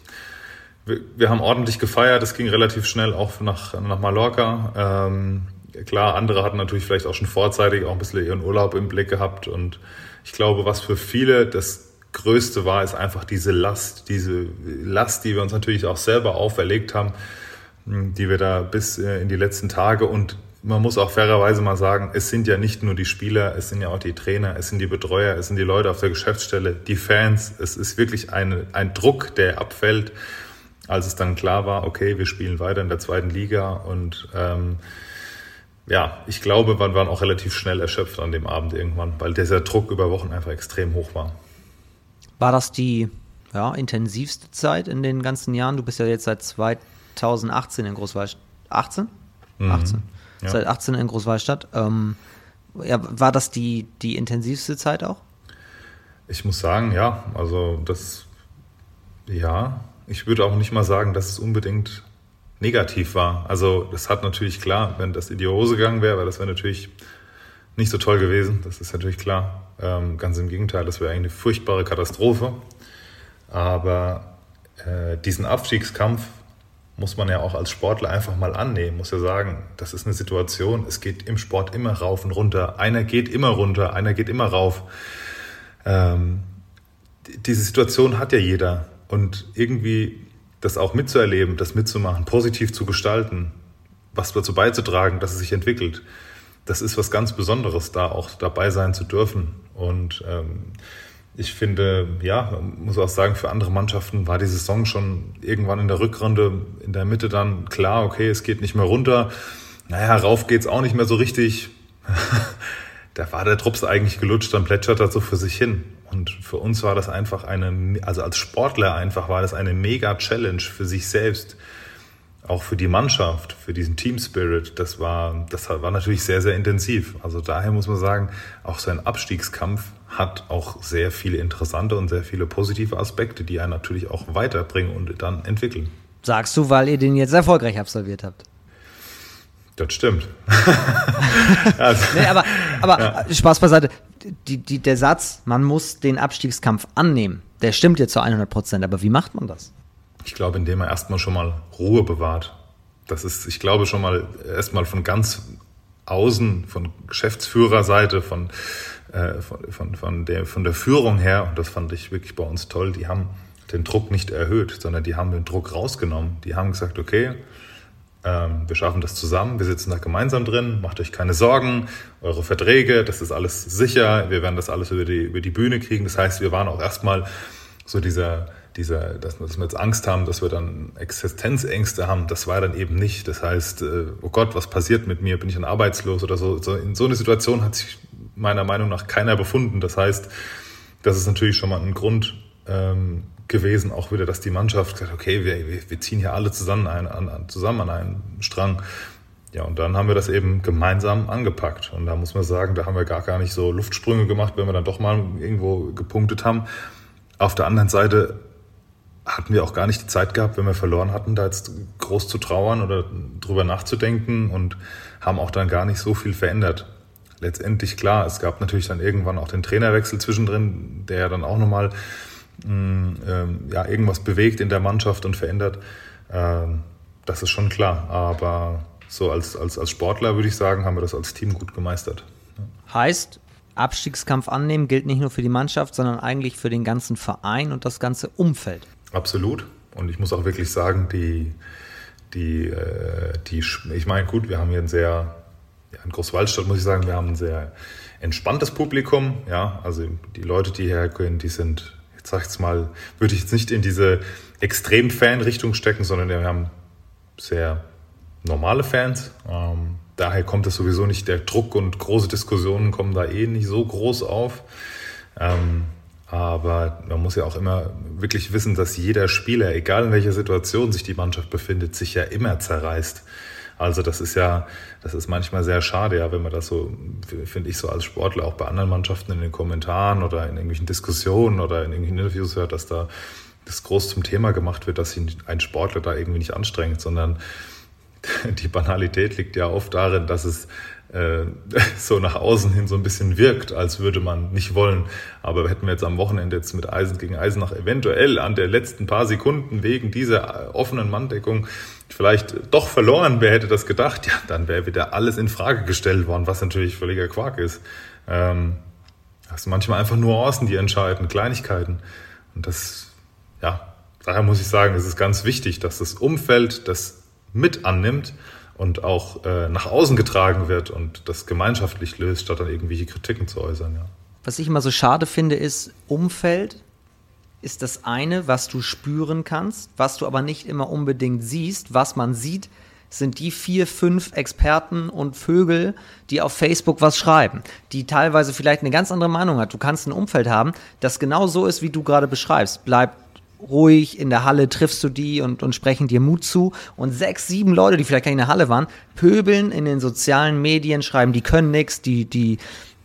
wir, wir, haben ordentlich gefeiert, es ging relativ schnell auch nach, nach Mallorca. Ähm, klar, andere hatten natürlich vielleicht auch schon vorzeitig auch ein bisschen ihren Urlaub im Blick gehabt. Und ich glaube, was für viele das Größte war, ist einfach diese Last, diese Last, die wir uns natürlich auch selber auferlegt haben, die wir da bis äh, in die letzten Tage und man muss auch fairerweise mal sagen, es sind ja nicht nur die Spieler, es sind ja auch die Trainer, es sind die Betreuer, es sind die Leute auf der Geschäftsstelle, die Fans. Es ist wirklich eine, ein Druck, der abfällt, als es dann klar war, okay, wir spielen weiter in der zweiten Liga und ähm, ja, ich glaube, wir waren auch relativ schnell erschöpft an dem Abend irgendwann, weil dieser Druck über Wochen einfach extrem hoch war. War das die ja, intensivste Zeit in den ganzen Jahren? Du bist ja jetzt seit 2018 in Großwallstadt. 18? Mhm. 18. Ja. Seit 18 in Großwallstadt. Ähm, ja, war das die, die intensivste Zeit auch? Ich muss sagen, ja. Also das, ja. Ich würde auch nicht mal sagen, dass es unbedingt negativ war. Also das hat natürlich klar, wenn das in die Hose gegangen wäre, das wäre natürlich nicht so toll gewesen. Das ist natürlich klar. Ähm, ganz im Gegenteil, das wäre eine furchtbare Katastrophe. Aber äh, diesen Abstiegskampf muss man ja auch als Sportler einfach mal annehmen, muss ja sagen, das ist eine Situation, es geht im Sport immer rauf und runter. Einer geht immer runter, einer geht immer rauf. Ähm, diese Situation hat ja jeder. Und irgendwie das auch mitzuerleben, das mitzumachen, positiv zu gestalten, was dazu beizutragen, dass es sich entwickelt. Das ist was ganz Besonderes, da auch dabei sein zu dürfen. Und ähm, ich finde, ja, muss auch sagen, für andere Mannschaften war die Saison schon irgendwann in der Rückrunde, in der Mitte dann klar, okay, es geht nicht mehr runter. Naja, rauf geht's auch nicht mehr so richtig. da war der Trups eigentlich gelutscht, dann plätschert er so für sich hin. Und für uns war das einfach eine, also als Sportler einfach war das eine mega Challenge für sich selbst, auch für die Mannschaft, für diesen Team Spirit. Das war, das war natürlich sehr, sehr intensiv. Also daher muss man sagen, auch so ein Abstiegskampf hat auch sehr viele interessante und sehr viele positive Aspekte, die einen natürlich auch weiterbringen und dann entwickeln. Sagst du, weil ihr den jetzt erfolgreich absolviert habt? Das stimmt. also, nee, aber aber ja. Spaß beiseite. Die, die, der Satz, man muss den Abstiegskampf annehmen, der stimmt jetzt zu 100 Prozent. Aber wie macht man das? Ich glaube, indem er erstmal schon mal Ruhe bewahrt. Das ist, ich glaube, schon mal erstmal von ganz außen, von Geschäftsführerseite, von, äh, von, von, von, der, von der Führung her, und das fand ich wirklich bei uns toll, die haben den Druck nicht erhöht, sondern die haben den Druck rausgenommen. Die haben gesagt, okay, wir schaffen das zusammen, wir sitzen da gemeinsam drin, macht euch keine Sorgen, eure Verträge, das ist alles sicher, wir werden das alles über die, über die Bühne kriegen. Das heißt, wir waren auch erstmal so dieser, dieser, dass, wir jetzt Angst haben, dass wir dann Existenzängste haben, das war dann eben nicht. Das heißt, äh, oh Gott, was passiert mit mir? Bin ich dann arbeitslos oder so? in so eine Situation hat sich meiner Meinung nach keiner befunden. Das heißt, das ist natürlich schon mal ein Grund, ähm, gewesen, auch wieder, dass die Mannschaft gesagt okay, wir, wir ziehen hier alle zusammen, ein, an, zusammen an einen Strang. Ja, und dann haben wir das eben gemeinsam angepackt. Und da muss man sagen, da haben wir gar, gar nicht so Luftsprünge gemacht, wenn wir dann doch mal irgendwo gepunktet haben. Auf der anderen Seite hatten wir auch gar nicht die Zeit gehabt, wenn wir verloren hatten, da jetzt groß zu trauern oder drüber nachzudenken und haben auch dann gar nicht so viel verändert. Letztendlich klar, es gab natürlich dann irgendwann auch den Trainerwechsel zwischendrin, der ja dann auch nochmal ähm, ja, irgendwas bewegt in der Mannschaft und verändert. Ähm, das ist schon klar. Aber so als, als, als Sportler würde ich sagen, haben wir das als Team gut gemeistert. Heißt, Abstiegskampf annehmen gilt nicht nur für die Mannschaft, sondern eigentlich für den ganzen Verein und das ganze Umfeld. Absolut. Und ich muss auch wirklich sagen, die, die, äh, die ich meine, gut, wir haben hier ein sehr, ja, in Großwaldstadt muss ich sagen, wir haben ein sehr entspanntes Publikum. Ja, also die Leute, die herkommen, die sind sag ich mal, würde ich jetzt nicht in diese Extrem-Fan-Richtung stecken, sondern wir haben sehr normale Fans. Ähm, daher kommt es sowieso nicht, der Druck und große Diskussionen kommen da eh nicht so groß auf. Ähm, aber man muss ja auch immer wirklich wissen, dass jeder Spieler, egal in welcher Situation sich die Mannschaft befindet, sich ja immer zerreißt. Also das ist ja, das ist manchmal sehr schade, ja, wenn man das so, finde ich so als Sportler auch bei anderen Mannschaften in den Kommentaren oder in irgendwelchen Diskussionen oder in irgendwelchen Interviews hört, dass da das groß zum Thema gemacht wird, dass sich ein Sportler da irgendwie nicht anstrengt, sondern die Banalität liegt ja oft darin, dass es äh, so nach außen hin so ein bisschen wirkt, als würde man nicht wollen. Aber hätten wir jetzt am Wochenende jetzt mit Eisen gegen Eisenach eventuell an der letzten paar Sekunden wegen dieser offenen Manndeckung vielleicht doch verloren, wer hätte das gedacht? Ja, dann wäre wieder alles in Frage gestellt worden, was natürlich völliger Quark ist. Ähm, das sind manchmal einfach Nuancen, die entscheiden, Kleinigkeiten. Und das, ja, daher muss ich sagen, es ist ganz wichtig, dass das Umfeld das mit annimmt und auch äh, nach außen getragen wird und das gemeinschaftlich löst, statt dann irgendwelche Kritiken zu äußern. Ja. Was ich immer so schade finde, ist Umfeld ist das eine, was du spüren kannst, was du aber nicht immer unbedingt siehst. Was man sieht, sind die vier, fünf Experten und Vögel, die auf Facebook was schreiben, die teilweise vielleicht eine ganz andere Meinung hat. Du kannst ein Umfeld haben, das genau so ist, wie du gerade beschreibst. Bleib ruhig, in der Halle triffst du die und, und sprechen dir Mut zu. Und sechs, sieben Leute, die vielleicht gar nicht in der Halle waren, pöbeln in den sozialen Medien, schreiben, die können nichts, die, die,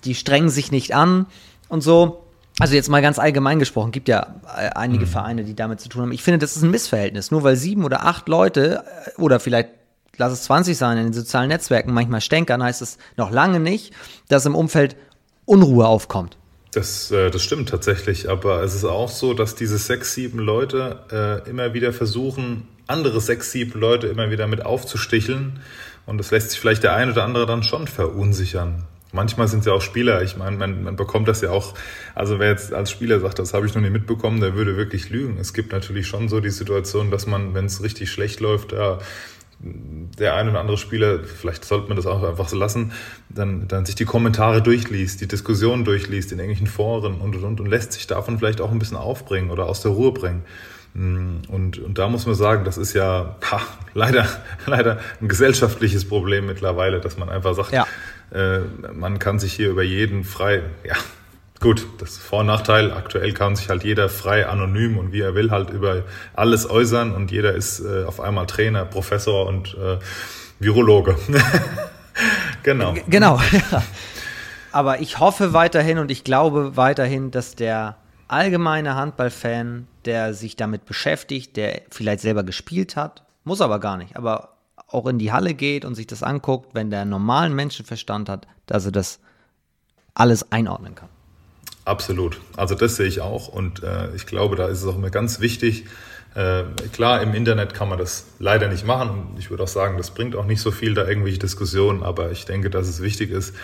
die strengen sich nicht an und so. Also jetzt mal ganz allgemein gesprochen, gibt ja äh, einige mhm. Vereine, die damit zu tun haben. Ich finde, das ist ein Missverhältnis. Nur weil sieben oder acht Leute äh, oder vielleicht lass es 20 sein in den sozialen Netzwerken manchmal stänkern, heißt es noch lange nicht, dass im Umfeld Unruhe aufkommt. Das, äh, das stimmt tatsächlich, aber es ist auch so, dass diese sechs, sieben Leute äh, immer wieder versuchen, andere sechs, sieben Leute immer wieder mit aufzusticheln. Und das lässt sich vielleicht der eine oder andere dann schon verunsichern. Manchmal sind es ja auch Spieler. Ich meine, man, man bekommt das ja auch. Also wer jetzt als Spieler sagt, das habe ich noch nie mitbekommen, der würde wirklich lügen. Es gibt natürlich schon so die Situation, dass man, wenn es richtig schlecht läuft, ja, der ein oder andere Spieler, vielleicht sollte man das auch einfach so lassen, dann, dann sich die Kommentare durchliest, die Diskussionen durchliest in irgendwelchen Foren und, und, und, und lässt sich davon vielleicht auch ein bisschen aufbringen oder aus der Ruhe bringen. Und, und da muss man sagen, das ist ja ha, leider, leider ein gesellschaftliches Problem mittlerweile, dass man einfach sagt, ja äh, man kann sich hier über jeden frei, ja, Gut, das Vor- und Nachteil. Aktuell kann sich halt jeder frei, anonym und wie er will halt über alles äußern und jeder ist äh, auf einmal Trainer, Professor und äh, Virologe. genau. Genau, ja. Aber ich hoffe weiterhin und ich glaube weiterhin, dass der allgemeine Handballfan, der sich damit beschäftigt, der vielleicht selber gespielt hat, muss aber gar nicht, aber auch in die Halle geht und sich das anguckt, wenn der normalen Menschenverstand hat, dass er das alles einordnen kann. Absolut. Also das sehe ich auch und äh, ich glaube, da ist es auch immer ganz wichtig. Äh, klar, im Internet kann man das leider nicht machen ich würde auch sagen, das bringt auch nicht so viel da irgendwelche Diskussionen, aber ich denke, dass es wichtig ist,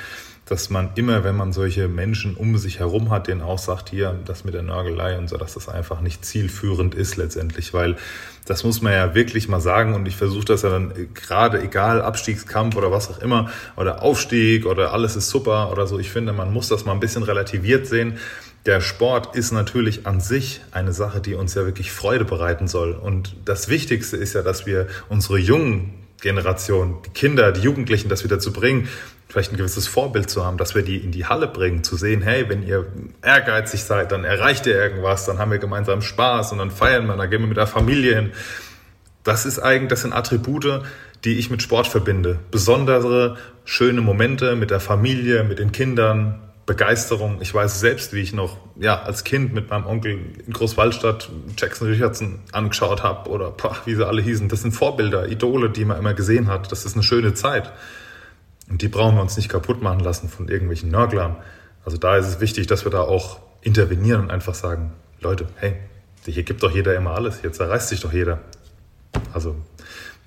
dass man immer, wenn man solche Menschen um sich herum hat, denen auch sagt, hier, das mit der Nörgelei und so, dass das einfach nicht zielführend ist letztendlich, weil das muss man ja wirklich mal sagen und ich versuche das ja dann gerade, egal Abstiegskampf oder was auch immer oder Aufstieg oder alles ist super oder so, ich finde, man muss das mal ein bisschen relativiert sehen. Der Sport ist natürlich an sich eine Sache, die uns ja wirklich Freude bereiten soll und das Wichtigste ist ja, dass wir unsere jungen Generation, die Kinder, die Jugendlichen, das wieder zu bringen, vielleicht ein gewisses Vorbild zu haben, dass wir die in die Halle bringen, zu sehen, hey, wenn ihr ehrgeizig seid, dann erreicht ihr irgendwas, dann haben wir gemeinsam Spaß und dann feiern wir, dann gehen wir mit der Familie hin. Das ist eigentlich, das sind Attribute, die ich mit Sport verbinde. Besondere, schöne Momente mit der Familie, mit den Kindern, Begeisterung. Ich weiß selbst, wie ich noch ja, als Kind mit meinem Onkel in Großwaldstadt Jackson Richardson angeschaut habe oder boah, wie sie alle hießen. Das sind Vorbilder, Idole, die man immer gesehen hat. Das ist eine schöne Zeit. Und die brauchen wir uns nicht kaputt machen lassen von irgendwelchen Nörglern. Also da ist es wichtig, dass wir da auch intervenieren und einfach sagen, Leute, hey, hier gibt doch jeder immer alles, jetzt erreicht sich doch jeder. Also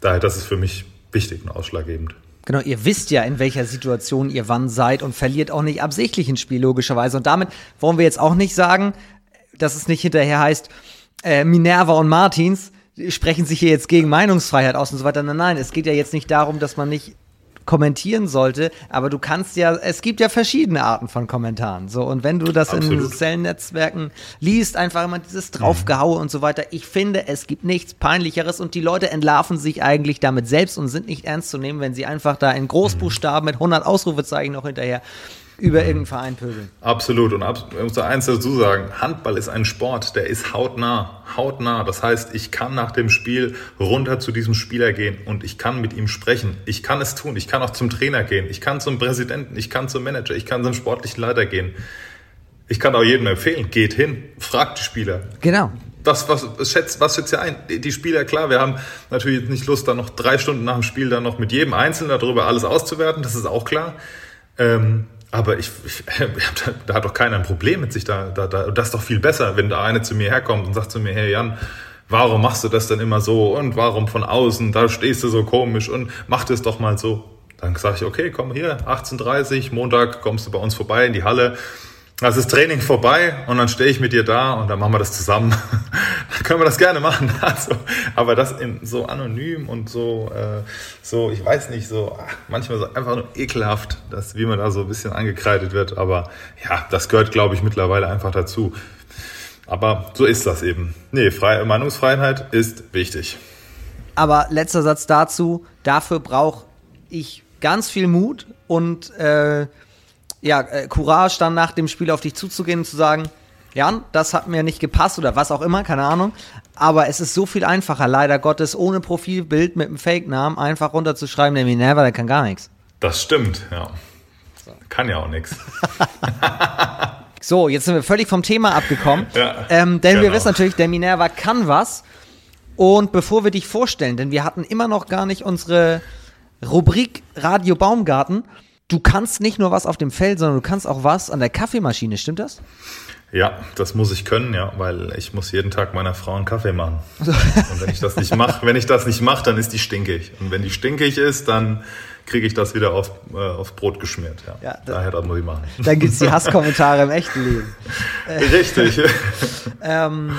daher, das ist für mich wichtig und ausschlaggebend. Genau, ihr wisst ja, in welcher Situation ihr wann seid und verliert auch nicht absichtlich ein Spiel, logischerweise. Und damit wollen wir jetzt auch nicht sagen, dass es nicht hinterher heißt, äh, Minerva und Martins sprechen sich hier jetzt gegen Meinungsfreiheit aus und so weiter. Nein, nein, es geht ja jetzt nicht darum, dass man nicht kommentieren sollte, aber du kannst ja, es gibt ja verschiedene Arten von Kommentaren. So, und wenn du das Absolut. in sozialen Netzwerken liest, einfach immer dieses Draufgehaue mhm. und so weiter, ich finde, es gibt nichts Peinlicheres und die Leute entlarven sich eigentlich damit selbst und sind nicht ernst zu nehmen, wenn sie einfach da in Großbuchstaben mit 100 Ausrufezeichen noch hinterher über irgendeinen Verein pöbeln. Absolut. Und ich muss da eins dazu sagen, Handball ist ein Sport, der ist hautnah, hautnah. Das heißt, ich kann nach dem Spiel runter zu diesem Spieler gehen und ich kann mit ihm sprechen. Ich kann es tun. Ich kann auch zum Trainer gehen. Ich kann zum Präsidenten. Ich kann zum Manager. Ich kann zum sportlichen Leiter gehen. Ich kann auch jedem empfehlen, geht hin, fragt die Spieler. Genau. Was, was, was, schätzt, was schätzt ihr ein? Die Spieler, klar, wir haben natürlich nicht Lust, da noch drei Stunden nach dem Spiel dann noch mit jedem Einzelnen darüber alles auszuwerten, das ist auch klar. Ähm, aber ich, ich da, da, hat doch keiner ein Problem mit sich da, da, da. Das ist doch viel besser, wenn da eine zu mir herkommt und sagt zu mir, hey Jan, warum machst du das denn immer so? Und warum von außen? Da stehst du so komisch und mach das doch mal so. Dann sage ich, okay, komm hier, 18.30 Montag kommst du bei uns vorbei in die Halle das ist Training vorbei und dann stehe ich mit dir da und dann machen wir das zusammen. dann können wir das gerne machen. Also, aber das in, so anonym und so, äh, so, ich weiß nicht, so ach, manchmal so einfach nur ekelhaft, dass, wie man da so ein bisschen angekreidet wird. Aber ja, das gehört, glaube ich, mittlerweile einfach dazu. Aber so ist das eben. Nee, Freie, Meinungsfreiheit ist wichtig. Aber letzter Satz dazu, dafür brauche ich ganz viel Mut und äh, ja, äh, Courage dann nach dem Spiel auf dich zuzugehen und zu sagen, Jan, das hat mir nicht gepasst oder was auch immer, keine Ahnung. Aber es ist so viel einfacher, leider Gottes, ohne Profilbild mit einem Fake-Namen einfach runterzuschreiben, der Minerva, der kann gar nichts. Das stimmt, ja. Kann ja auch nichts. so, jetzt sind wir völlig vom Thema abgekommen. Ja, ähm, denn genau. wir wissen natürlich, der Minerva kann was. Und bevor wir dich vorstellen, denn wir hatten immer noch gar nicht unsere Rubrik Radio Baumgarten, du kannst nicht nur was auf dem Feld, sondern du kannst auch was an der Kaffeemaschine, stimmt das? Ja, das muss ich können, ja, weil ich muss jeden Tag meiner Frau einen Kaffee machen. Und wenn ich das nicht mache, wenn ich das nicht mache, dann ist die stinkig. Und wenn die stinkig ist, dann kriege ich das wieder auf, äh, aufs Brot geschmiert. Ja. ja Daher das muss ich machen. Dann gibt es die Hasskommentare im echten Leben. Richtig. ähm,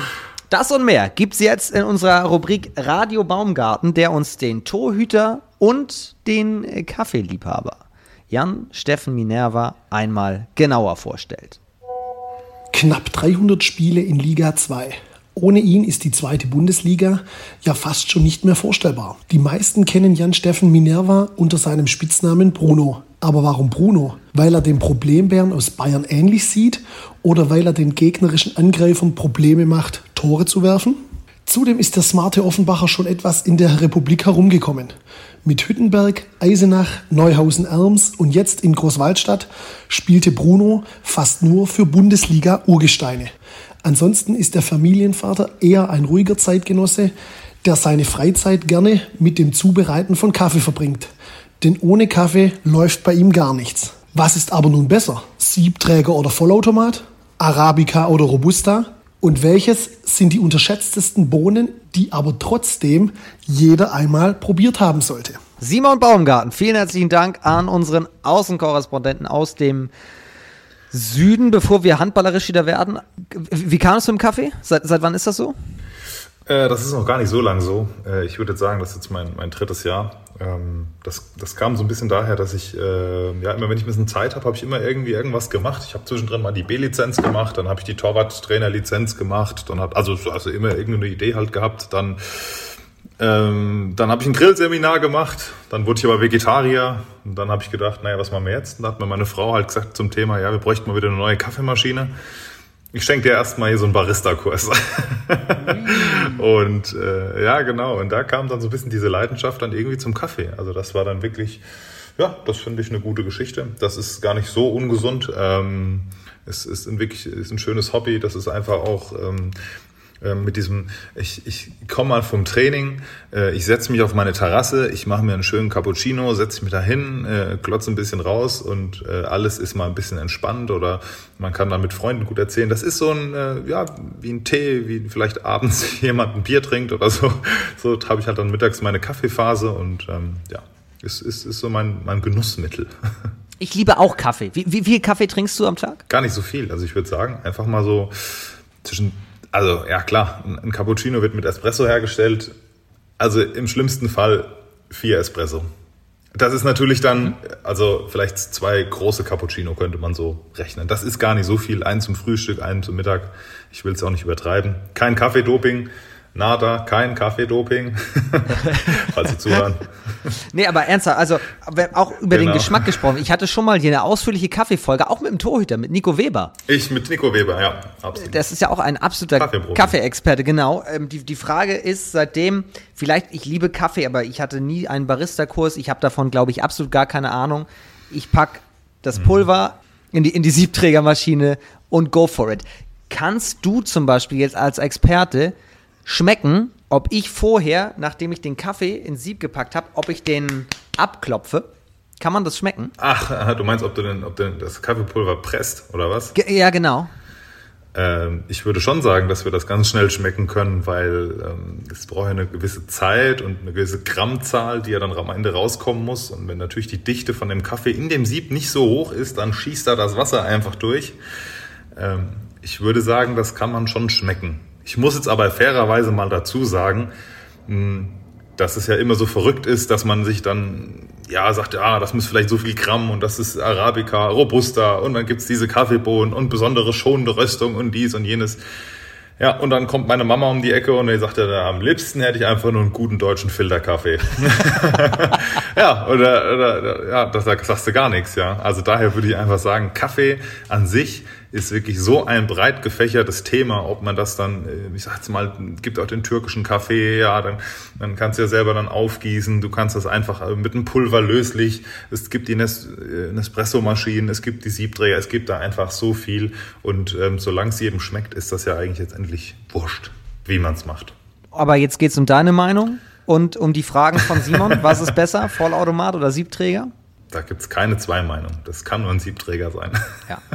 das und mehr gibt es jetzt in unserer Rubrik Radio Baumgarten, der uns den Torhüter und den Kaffeeliebhaber Jan Steffen Minerva einmal genauer vorstellt. Knapp 300 Spiele in Liga 2. Ohne ihn ist die zweite Bundesliga ja fast schon nicht mehr vorstellbar. Die meisten kennen Jan Steffen Minerva unter seinem Spitznamen Bruno. Aber warum Bruno? Weil er den Problembären aus Bayern ähnlich sieht oder weil er den gegnerischen Angreifern Probleme macht, Tore zu werfen? Zudem ist der smarte Offenbacher schon etwas in der Republik herumgekommen. Mit Hüttenberg, Eisenach, Neuhausen-Erms und jetzt in Großwaldstadt spielte Bruno fast nur für Bundesliga-Urgesteine. Ansonsten ist der Familienvater eher ein ruhiger Zeitgenosse, der seine Freizeit gerne mit dem Zubereiten von Kaffee verbringt. Denn ohne Kaffee läuft bei ihm gar nichts. Was ist aber nun besser? Siebträger oder Vollautomat? Arabica oder Robusta? Und welches sind die unterschätztesten Bohnen, die aber trotzdem jeder einmal probiert haben sollte? Simon Baumgarten, vielen herzlichen Dank an unseren Außenkorrespondenten aus dem Süden, bevor wir handballerisch wieder werden. Wie kam es mit dem Kaffee? Seit, seit wann ist das so? Äh, das ist noch gar nicht so lang so. Äh, ich würde jetzt sagen, das ist jetzt mein, mein drittes Jahr. Ähm, das, das kam so ein bisschen daher, dass ich, äh, ja, immer wenn ich ein bisschen Zeit habe, habe ich immer irgendwie irgendwas gemacht. Ich habe zwischendrin mal die B-Lizenz gemacht, dann habe ich die Torwarttrainer-Lizenz gemacht, dann hat also, also immer irgendeine Idee halt gehabt. Dann, ähm, dann habe ich ein Grillseminar gemacht, dann wurde ich aber Vegetarier und dann habe ich gedacht, naja, was machen wir jetzt? Und dann hat mir meine Frau halt gesagt zum Thema, ja, wir bräuchten mal wieder eine neue Kaffeemaschine. Ich schenke dir erstmal hier so einen Barista-Kurs. und äh, ja, genau. Und da kam dann so ein bisschen diese Leidenschaft dann irgendwie zum Kaffee. Also das war dann wirklich, ja, das finde ich eine gute Geschichte. Das ist gar nicht so ungesund. Ähm, es ist ein wirklich ist ein schönes Hobby. Das ist einfach auch ähm, mit diesem, ich, ich komme mal vom Training, äh, ich setze mich auf meine Terrasse, ich mache mir einen schönen Cappuccino, setze mich da hin, äh, klotze ein bisschen raus und äh, alles ist mal ein bisschen entspannt oder man kann dann mit Freunden gut erzählen. Das ist so ein, äh, ja, wie ein Tee, wie vielleicht abends jemand ein Bier trinkt oder so. So habe ich halt dann mittags meine Kaffeephase und ähm, ja, ist, ist, ist so mein, mein Genussmittel. Ich liebe auch Kaffee. Wie, wie viel Kaffee trinkst du am Tag? Gar nicht so viel. Also ich würde sagen, einfach mal so zwischen also ja klar, ein Cappuccino wird mit Espresso hergestellt. Also im schlimmsten Fall vier Espresso. Das ist natürlich dann, also vielleicht zwei große Cappuccino könnte man so rechnen. Das ist gar nicht so viel. Einen zum Frühstück, einen zum Mittag. Ich will es auch nicht übertreiben. Kein Kaffeedoping. Nada, kein Kaffeedoping, falls Sie zuhören. Nee, aber ernsthaft, also auch über genau. den Geschmack gesprochen. Ich hatte schon mal hier eine ausführliche Kaffeefolge, auch mit dem Torhüter, mit Nico Weber. Ich mit Nico Weber, ja, absolut. Das ist ja auch ein absoluter Kaffeeexperte, genau. Ähm, die, die Frage ist seitdem, vielleicht, ich liebe Kaffee, aber ich hatte nie einen Barista-Kurs. Ich habe davon, glaube ich, absolut gar keine Ahnung. Ich packe das mhm. Pulver in die, in die Siebträgermaschine und go for it. Kannst du zum Beispiel jetzt als Experte schmecken, ob ich vorher, nachdem ich den Kaffee ins Sieb gepackt habe, ob ich den abklopfe. Kann man das schmecken? Ach, du meinst, ob du, denn, ob du das Kaffeepulver presst oder was? Ge ja, genau. Ähm, ich würde schon sagen, dass wir das ganz schnell schmecken können, weil ähm, es braucht ja eine gewisse Zeit und eine gewisse Grammzahl, die ja dann am Ende rauskommen muss. Und wenn natürlich die Dichte von dem Kaffee in dem Sieb nicht so hoch ist, dann schießt da das Wasser einfach durch. Ähm, ich würde sagen, das kann man schon schmecken. Ich muss jetzt aber fairerweise mal dazu sagen, hm, dass es ja immer so verrückt ist, dass man sich dann ja sagt, ja, das muss vielleicht so viel Gramm und das ist Arabica, Robusta und dann gibt's diese Kaffeebohnen und besondere schonende Röstung und dies und jenes. Ja, und dann kommt meine Mama um die Ecke und die sagt ja, am liebsten hätte ich einfach nur einen guten deutschen Filterkaffee. ja, oder, oder ja, das sagst du gar nichts, ja. Also daher würde ich einfach sagen, Kaffee an sich ist wirklich so ein breit gefächertes Thema, ob man das dann, äh, ich sag's mal, gibt auch den türkischen Kaffee, ja, dann, dann kannst du ja selber dann aufgießen, du kannst das einfach äh, mit einem Pulver löslich, es gibt die Nes äh, Nespresso-Maschinen, es gibt die Siebträger, es gibt da einfach so viel und ähm, solange es jedem schmeckt, ist das ja eigentlich jetzt endlich wurscht, wie man es macht. Aber jetzt geht's um deine Meinung und um die Fragen von Simon. Was ist besser, Vollautomat oder Siebträger? Da gibt es keine zwei Meinungen. Das kann nur ein Siebträger sein. Ja.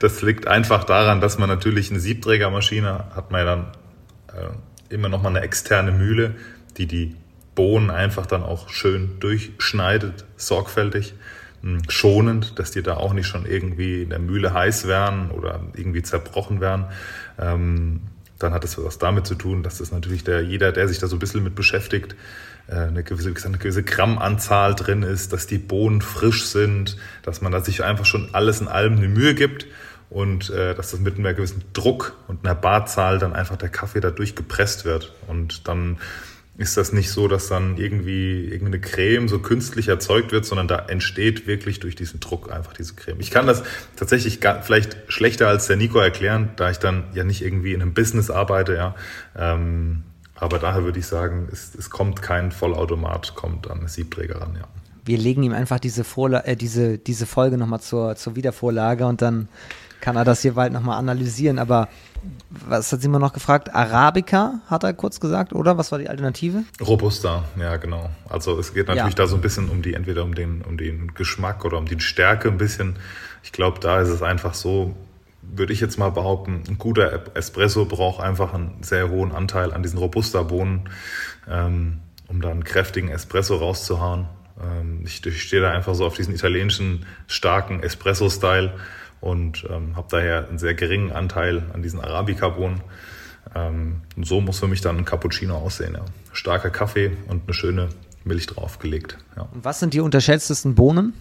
Das liegt einfach daran, dass man natürlich eine Siebträgermaschine hat man ja dann äh, immer noch mal eine externe Mühle, die die Bohnen einfach dann auch schön durchschneidet, sorgfältig, mh, hm, schonend, dass die da auch nicht schon irgendwie in der Mühle heiß werden oder irgendwie zerbrochen werden. Ähm, dann hat es was damit zu tun, dass das natürlich der, jeder, der sich da so ein bisschen mit beschäftigt, eine gewisse, eine gewisse Grammanzahl drin ist, dass die Bohnen frisch sind, dass man da sich einfach schon alles in allem eine Mühe gibt und äh, dass das mit einem gewissen Druck und einer Barzahl dann einfach der Kaffee dadurch gepresst wird. Und dann ist das nicht so, dass dann irgendwie irgendeine Creme so künstlich erzeugt wird, sondern da entsteht wirklich durch diesen Druck einfach diese Creme. Ich kann das tatsächlich gar, vielleicht schlechter als der Nico erklären, da ich dann ja nicht irgendwie in einem Business arbeite, ja. Ähm, aber daher würde ich sagen, es, es kommt kein Vollautomat, kommt an Siebträger ran, ja. Wir legen ihm einfach diese, Vorla äh, diese, diese Folge nochmal zur, zur Wiedervorlage und dann kann er das hier bald nochmal analysieren. Aber was hat Simon noch gefragt? Arabica, hat er kurz gesagt, oder? Was war die Alternative? Robusta, ja, genau. Also es geht natürlich ja. da so ein bisschen um die, entweder um den, um den Geschmack oder um die Stärke ein bisschen. Ich glaube, da ist es einfach so, würde ich jetzt mal behaupten, ein guter Espresso braucht einfach einen sehr hohen Anteil an diesen Robusta-Bohnen, ähm, um da einen kräftigen Espresso rauszuhauen. Ähm, ich, ich stehe da einfach so auf diesen italienischen starken Espresso-Style und ähm, habe daher einen sehr geringen Anteil an diesen Arabica-Bohnen. Ähm, und so muss für mich dann ein Cappuccino aussehen. Ja. Starker Kaffee und eine schöne Milch draufgelegt. Ja. Was sind die unterschätztesten Bohnen?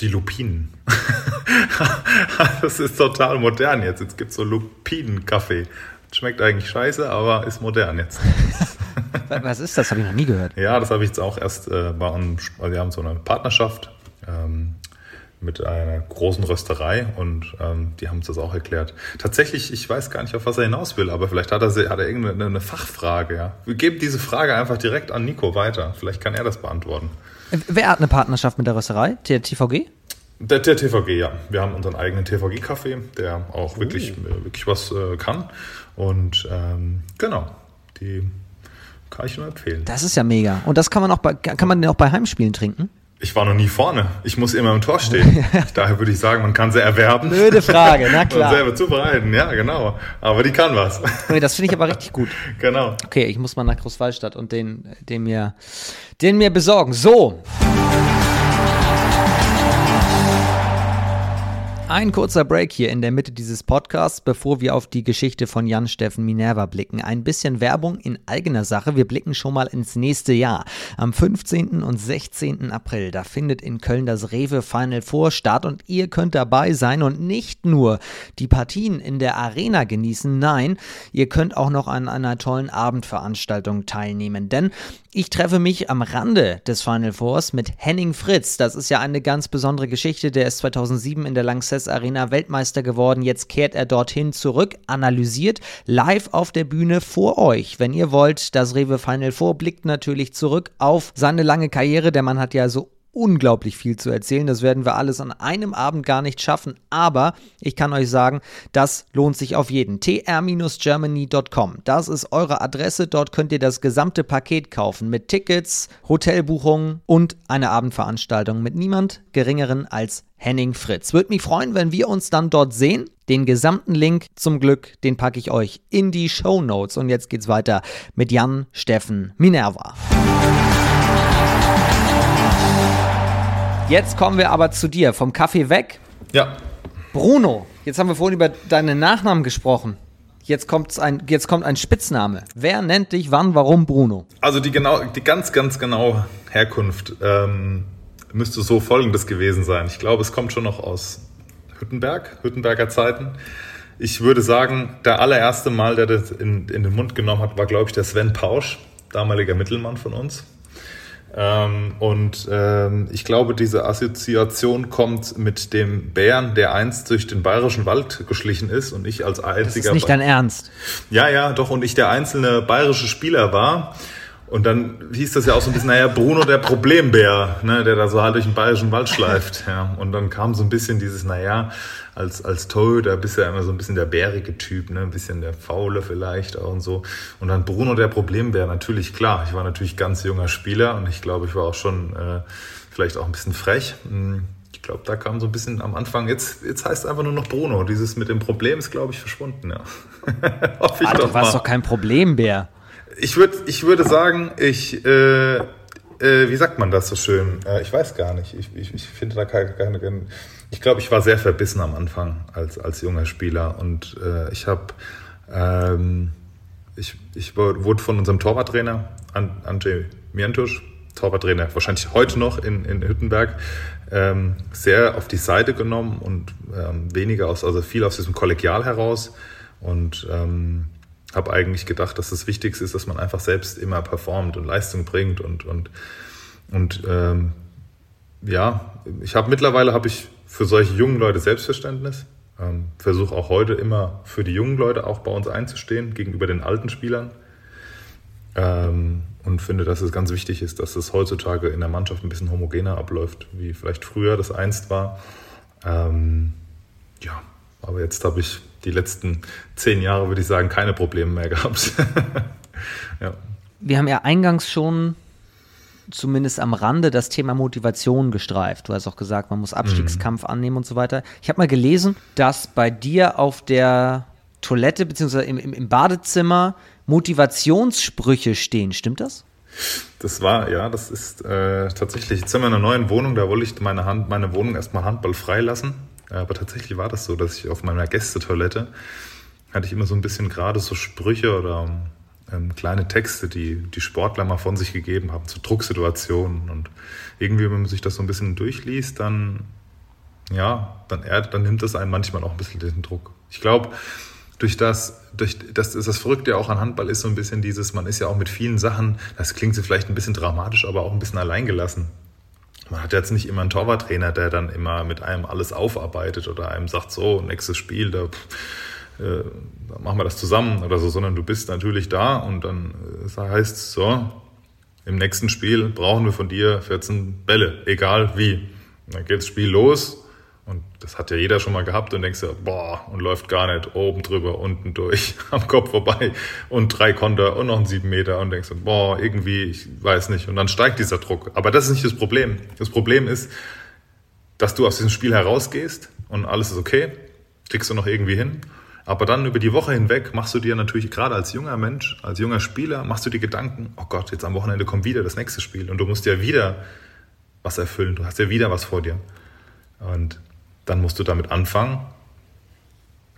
Die Lupinen. das ist total modern jetzt. Jetzt gibt es so Lupinen-Kaffee. Schmeckt eigentlich scheiße, aber ist modern jetzt. Was ist das? Habe ich noch nie gehört. Ja, das habe ich jetzt auch erst äh, bei einem, also wir haben so eine Partnerschaft. Ähm, mit einer großen Rösterei und ähm, die haben uns das auch erklärt. Tatsächlich, ich weiß gar nicht, auf was er hinaus will, aber vielleicht hat er, hat er irgendeine Fachfrage. Ja? Wir geben diese Frage einfach direkt an Nico weiter. Vielleicht kann er das beantworten. Wer hat eine Partnerschaft mit der Rösterei? Der TVG? Der, der TVG, ja. Wir haben unseren eigenen TVG-Café, der auch oh. wirklich, äh, wirklich was äh, kann. Und ähm, genau, die kann ich nur empfehlen. Das ist ja mega. Und das kann man auch bei, kann man den auch bei Heimspielen trinken? Ich war noch nie vorne. Ich muss immer im Tor stehen. Daher würde ich sagen, man kann sie erwerben. Blöde Frage, na klar. Und selber zubereiten, ja, genau. Aber die kann was. Okay, das finde ich aber richtig gut. Genau. Okay, ich muss mal nach Großwallstadt und den, den mir, den mir besorgen. So. Ein kurzer Break hier in der Mitte dieses Podcasts, bevor wir auf die Geschichte von Jan-Steffen Minerva blicken. Ein bisschen Werbung in eigener Sache. Wir blicken schon mal ins nächste Jahr. Am 15. und 16. April, da findet in Köln das Rewe Final Four statt und ihr könnt dabei sein und nicht nur die Partien in der Arena genießen, nein, ihr könnt auch noch an einer tollen Abendveranstaltung teilnehmen, denn ich treffe mich am Rande des Final Fours mit Henning Fritz. Das ist ja eine ganz besondere Geschichte. Der ist 2007 in der Lanxess Arena Weltmeister geworden. Jetzt kehrt er dorthin zurück, analysiert live auf der Bühne vor euch. Wenn ihr wollt, das Rewe Final Four blickt natürlich zurück auf seine lange Karriere. Der Mann hat ja so unglaublich viel zu erzählen. Das werden wir alles an einem Abend gar nicht schaffen. Aber ich kann euch sagen, das lohnt sich auf jeden. tr-germany.com. Das ist eure Adresse. Dort könnt ihr das gesamte Paket kaufen mit Tickets, Hotelbuchungen und eine Abendveranstaltung mit niemand geringeren als Henning Fritz. Würde mich freuen, wenn wir uns dann dort sehen. Den gesamten Link zum Glück, den packe ich euch in die Show Notes. Und jetzt geht's weiter mit Jan Steffen Minerva. Jetzt kommen wir aber zu dir, vom Kaffee weg. Ja. Bruno, jetzt haben wir vorhin über deinen Nachnamen gesprochen. Jetzt, kommt's ein, jetzt kommt ein Spitzname. Wer nennt dich wann, warum Bruno? Also die, genau, die ganz, ganz genaue Herkunft ähm, müsste so folgendes gewesen sein. Ich glaube, es kommt schon noch aus Hüttenberg, Hüttenberger Zeiten. Ich würde sagen, der allererste Mal, der das in, in den Mund genommen hat, war, glaube ich, der Sven Pausch, damaliger Mittelmann von uns. Ähm, und ähm, ich glaube, diese Assoziation kommt mit dem Bären, der einst durch den bayerischen Wald geschlichen ist und ich als einziger. Das ist nicht dein Ernst. Ja, ja, doch. Und ich der einzelne bayerische Spieler war. Und dann hieß das ja auch so ein bisschen, naja, Bruno der Problembär, ne, der da so halt durch den bayerischen Wald schleift. Ja. Und dann kam so ein bisschen dieses, naja, als, als Torhüter bist du ja immer so ein bisschen der bärige Typ, ne? ein bisschen der Faule vielleicht auch und so. Und dann Bruno der Problembär, natürlich klar. Ich war natürlich ganz junger Spieler und ich glaube, ich war auch schon äh, vielleicht auch ein bisschen frech. Hm, ich glaube, da kam so ein bisschen am Anfang, jetzt, jetzt heißt es einfach nur noch Bruno. Dieses mit dem Problem ist, glaube ich, verschwunden, ja. Hoffe ich ah, du warst mal. doch kein Problembär. Ich, würd, ich würde sagen, ich, äh, äh, wie sagt man das so schön? Äh, ich weiß gar nicht. Ich, ich, ich finde da keine, keine, keine ich glaube, ich war sehr verbissen am Anfang als, als junger Spieler und äh, ich habe, ähm, ich, ich wurde von unserem Torwarttrainer, Andrzej Mientusch, Torwarttrainer, wahrscheinlich heute noch in, in Hüttenberg, ähm, sehr auf die Seite genommen und ähm, weniger aus, also viel aus diesem Kollegial heraus und ähm, habe eigentlich gedacht, dass das Wichtigste ist, dass man einfach selbst immer performt und Leistung bringt und und und ähm, ja, ich habe mittlerweile habe ich für solche jungen Leute Selbstverständnis. Ähm, Versuche auch heute immer für die jungen Leute auch bei uns einzustehen gegenüber den alten Spielern. Ähm, und finde, dass es ganz wichtig ist, dass es heutzutage in der Mannschaft ein bisschen homogener abläuft, wie vielleicht früher das einst war. Ähm, ja, aber jetzt habe ich die letzten zehn Jahre, würde ich sagen, keine Probleme mehr gehabt. ja. Wir haben ja eingangs schon zumindest am Rande das Thema Motivation gestreift. Du hast auch gesagt, man muss Abstiegskampf mhm. annehmen und so weiter. Ich habe mal gelesen, dass bei dir auf der Toilette bzw. Im, im, im Badezimmer Motivationssprüche stehen. Stimmt das? Das war, ja, das ist äh, tatsächlich, jetzt sind wir in einer neuen Wohnung, da wollte ich meine, Hand, meine Wohnung erstmal Handball freilassen. Aber tatsächlich war das so, dass ich auf meiner Gästetoilette hatte ich immer so ein bisschen gerade so Sprüche oder ähm, kleine Texte, die die Sportler mal von sich gegeben haben, zu Drucksituationen. Und irgendwie, wenn man sich das so ein bisschen durchliest, dann, ja, dann, dann nimmt das einen manchmal auch ein bisschen den Druck. Ich glaube, durch das, durch das, das Verrückte auch an Handball ist so ein bisschen dieses, man ist ja auch mit vielen Sachen, das klingt so vielleicht ein bisschen dramatisch, aber auch ein bisschen alleingelassen. Man hat jetzt nicht immer einen Torwarttrainer, der dann immer mit einem alles aufarbeitet oder einem sagt, so, nächstes Spiel, da, äh, da machen wir das zusammen oder so, sondern du bist natürlich da und dann äh, heißt es so, im nächsten Spiel brauchen wir von dir 14 Bälle, egal wie. Dann geht das Spiel los und das hat ja jeder schon mal gehabt und denkst ja, boah, und läuft gar nicht, oben drüber, unten durch, am Kopf vorbei und drei Konter und noch ein sieben Meter und denkst, boah, irgendwie, ich weiß nicht. Und dann steigt dieser Druck. Aber das ist nicht das Problem. Das Problem ist, dass du aus diesem Spiel herausgehst und alles ist okay, kriegst du noch irgendwie hin. Aber dann über die Woche hinweg machst du dir natürlich gerade als junger Mensch, als junger Spieler, machst du dir Gedanken, oh Gott, jetzt am Wochenende kommt wieder das nächste Spiel und du musst ja wieder was erfüllen, du hast ja wieder was vor dir. Und dann musst du damit anfangen,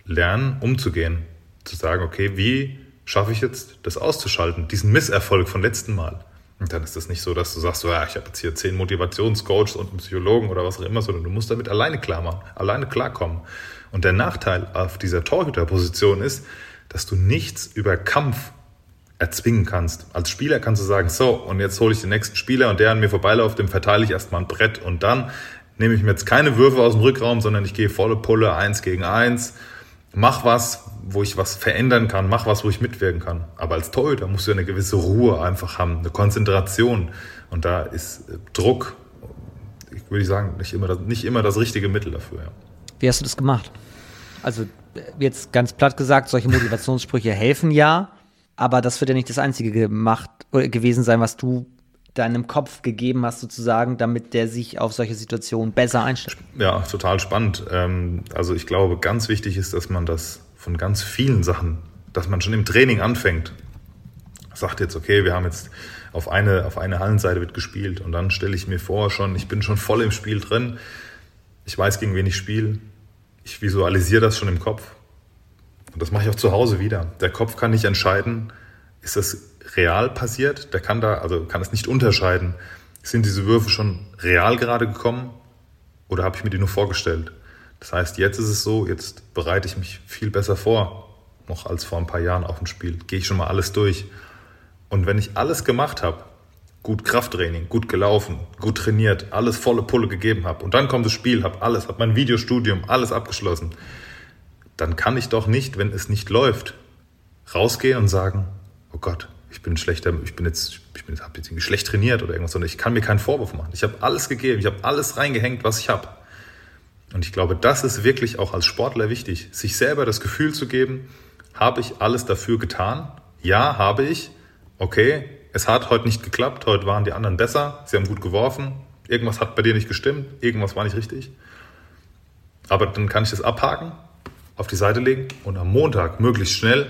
lernen, umzugehen. Zu sagen, okay, wie schaffe ich jetzt, das auszuschalten, diesen Misserfolg von letzten Mal. Und dann ist das nicht so, dass du sagst, ja, ich habe jetzt hier zehn Motivationscoaches und einen Psychologen oder was auch immer, sondern du musst damit alleine klar machen, alleine klarkommen. Und der Nachteil auf dieser Torhüterposition ist, dass du nichts über Kampf erzwingen kannst. Als Spieler kannst du sagen, so, und jetzt hole ich den nächsten Spieler und der an mir vorbeiläuft, dem verteile ich erstmal ein Brett und dann nehme ich mir jetzt keine Würfe aus dem Rückraum, sondern ich gehe volle Pulle, eins gegen eins, mach was, wo ich was verändern kann, mach was, wo ich mitwirken kann. Aber als Torhüter musst du eine gewisse Ruhe einfach haben, eine Konzentration. Und da ist äh, Druck, ich würde sagen, nicht immer das, nicht immer das richtige Mittel dafür. Ja. Wie hast du das gemacht? Also jetzt ganz platt gesagt, solche Motivationssprüche helfen ja, aber das wird ja nicht das Einzige gemacht, äh, gewesen sein, was du deinem Kopf gegeben hast, sozusagen, damit der sich auf solche Situationen besser einstellt? Ja, total spannend. Ähm, also ich glaube, ganz wichtig ist, dass man das von ganz vielen Sachen, dass man schon im Training anfängt. Sagt jetzt, okay, wir haben jetzt auf eine, auf eine Hallenseite wird gespielt und dann stelle ich mir vor schon, ich bin schon voll im Spiel drin. Ich weiß, gegen wen ich spiele. Ich visualisiere das schon im Kopf. Und das mache ich auch zu Hause wieder. Der Kopf kann nicht entscheiden, ist das real passiert. Der kann da, also kann es nicht unterscheiden. Sind diese Würfe schon real gerade gekommen oder habe ich mir die nur vorgestellt? Das heißt, jetzt ist es so, jetzt bereite ich mich viel besser vor, noch als vor ein paar Jahren auf ein Spiel. Gehe ich schon mal alles durch. Und wenn ich alles gemacht habe, gut Krafttraining, gut gelaufen, gut trainiert, alles volle Pulle gegeben habe und dann kommt das Spiel, habe alles, habe mein Videostudium, alles abgeschlossen, dann kann ich doch nicht, wenn es nicht läuft, rausgehen und sagen, oh Gott, ich bin schlechter, ich bin jetzt, ich bin, habe jetzt irgendwie schlecht trainiert oder irgendwas, sondern ich kann mir keinen Vorwurf machen. Ich habe alles gegeben, ich habe alles reingehängt, was ich habe. Und ich glaube, das ist wirklich auch als Sportler wichtig, sich selber das Gefühl zu geben, habe ich alles dafür getan? Ja, habe ich. Okay, es hat heute nicht geklappt, heute waren die anderen besser, sie haben gut geworfen, irgendwas hat bei dir nicht gestimmt, irgendwas war nicht richtig. Aber dann kann ich das abhaken, auf die Seite legen und am Montag möglichst schnell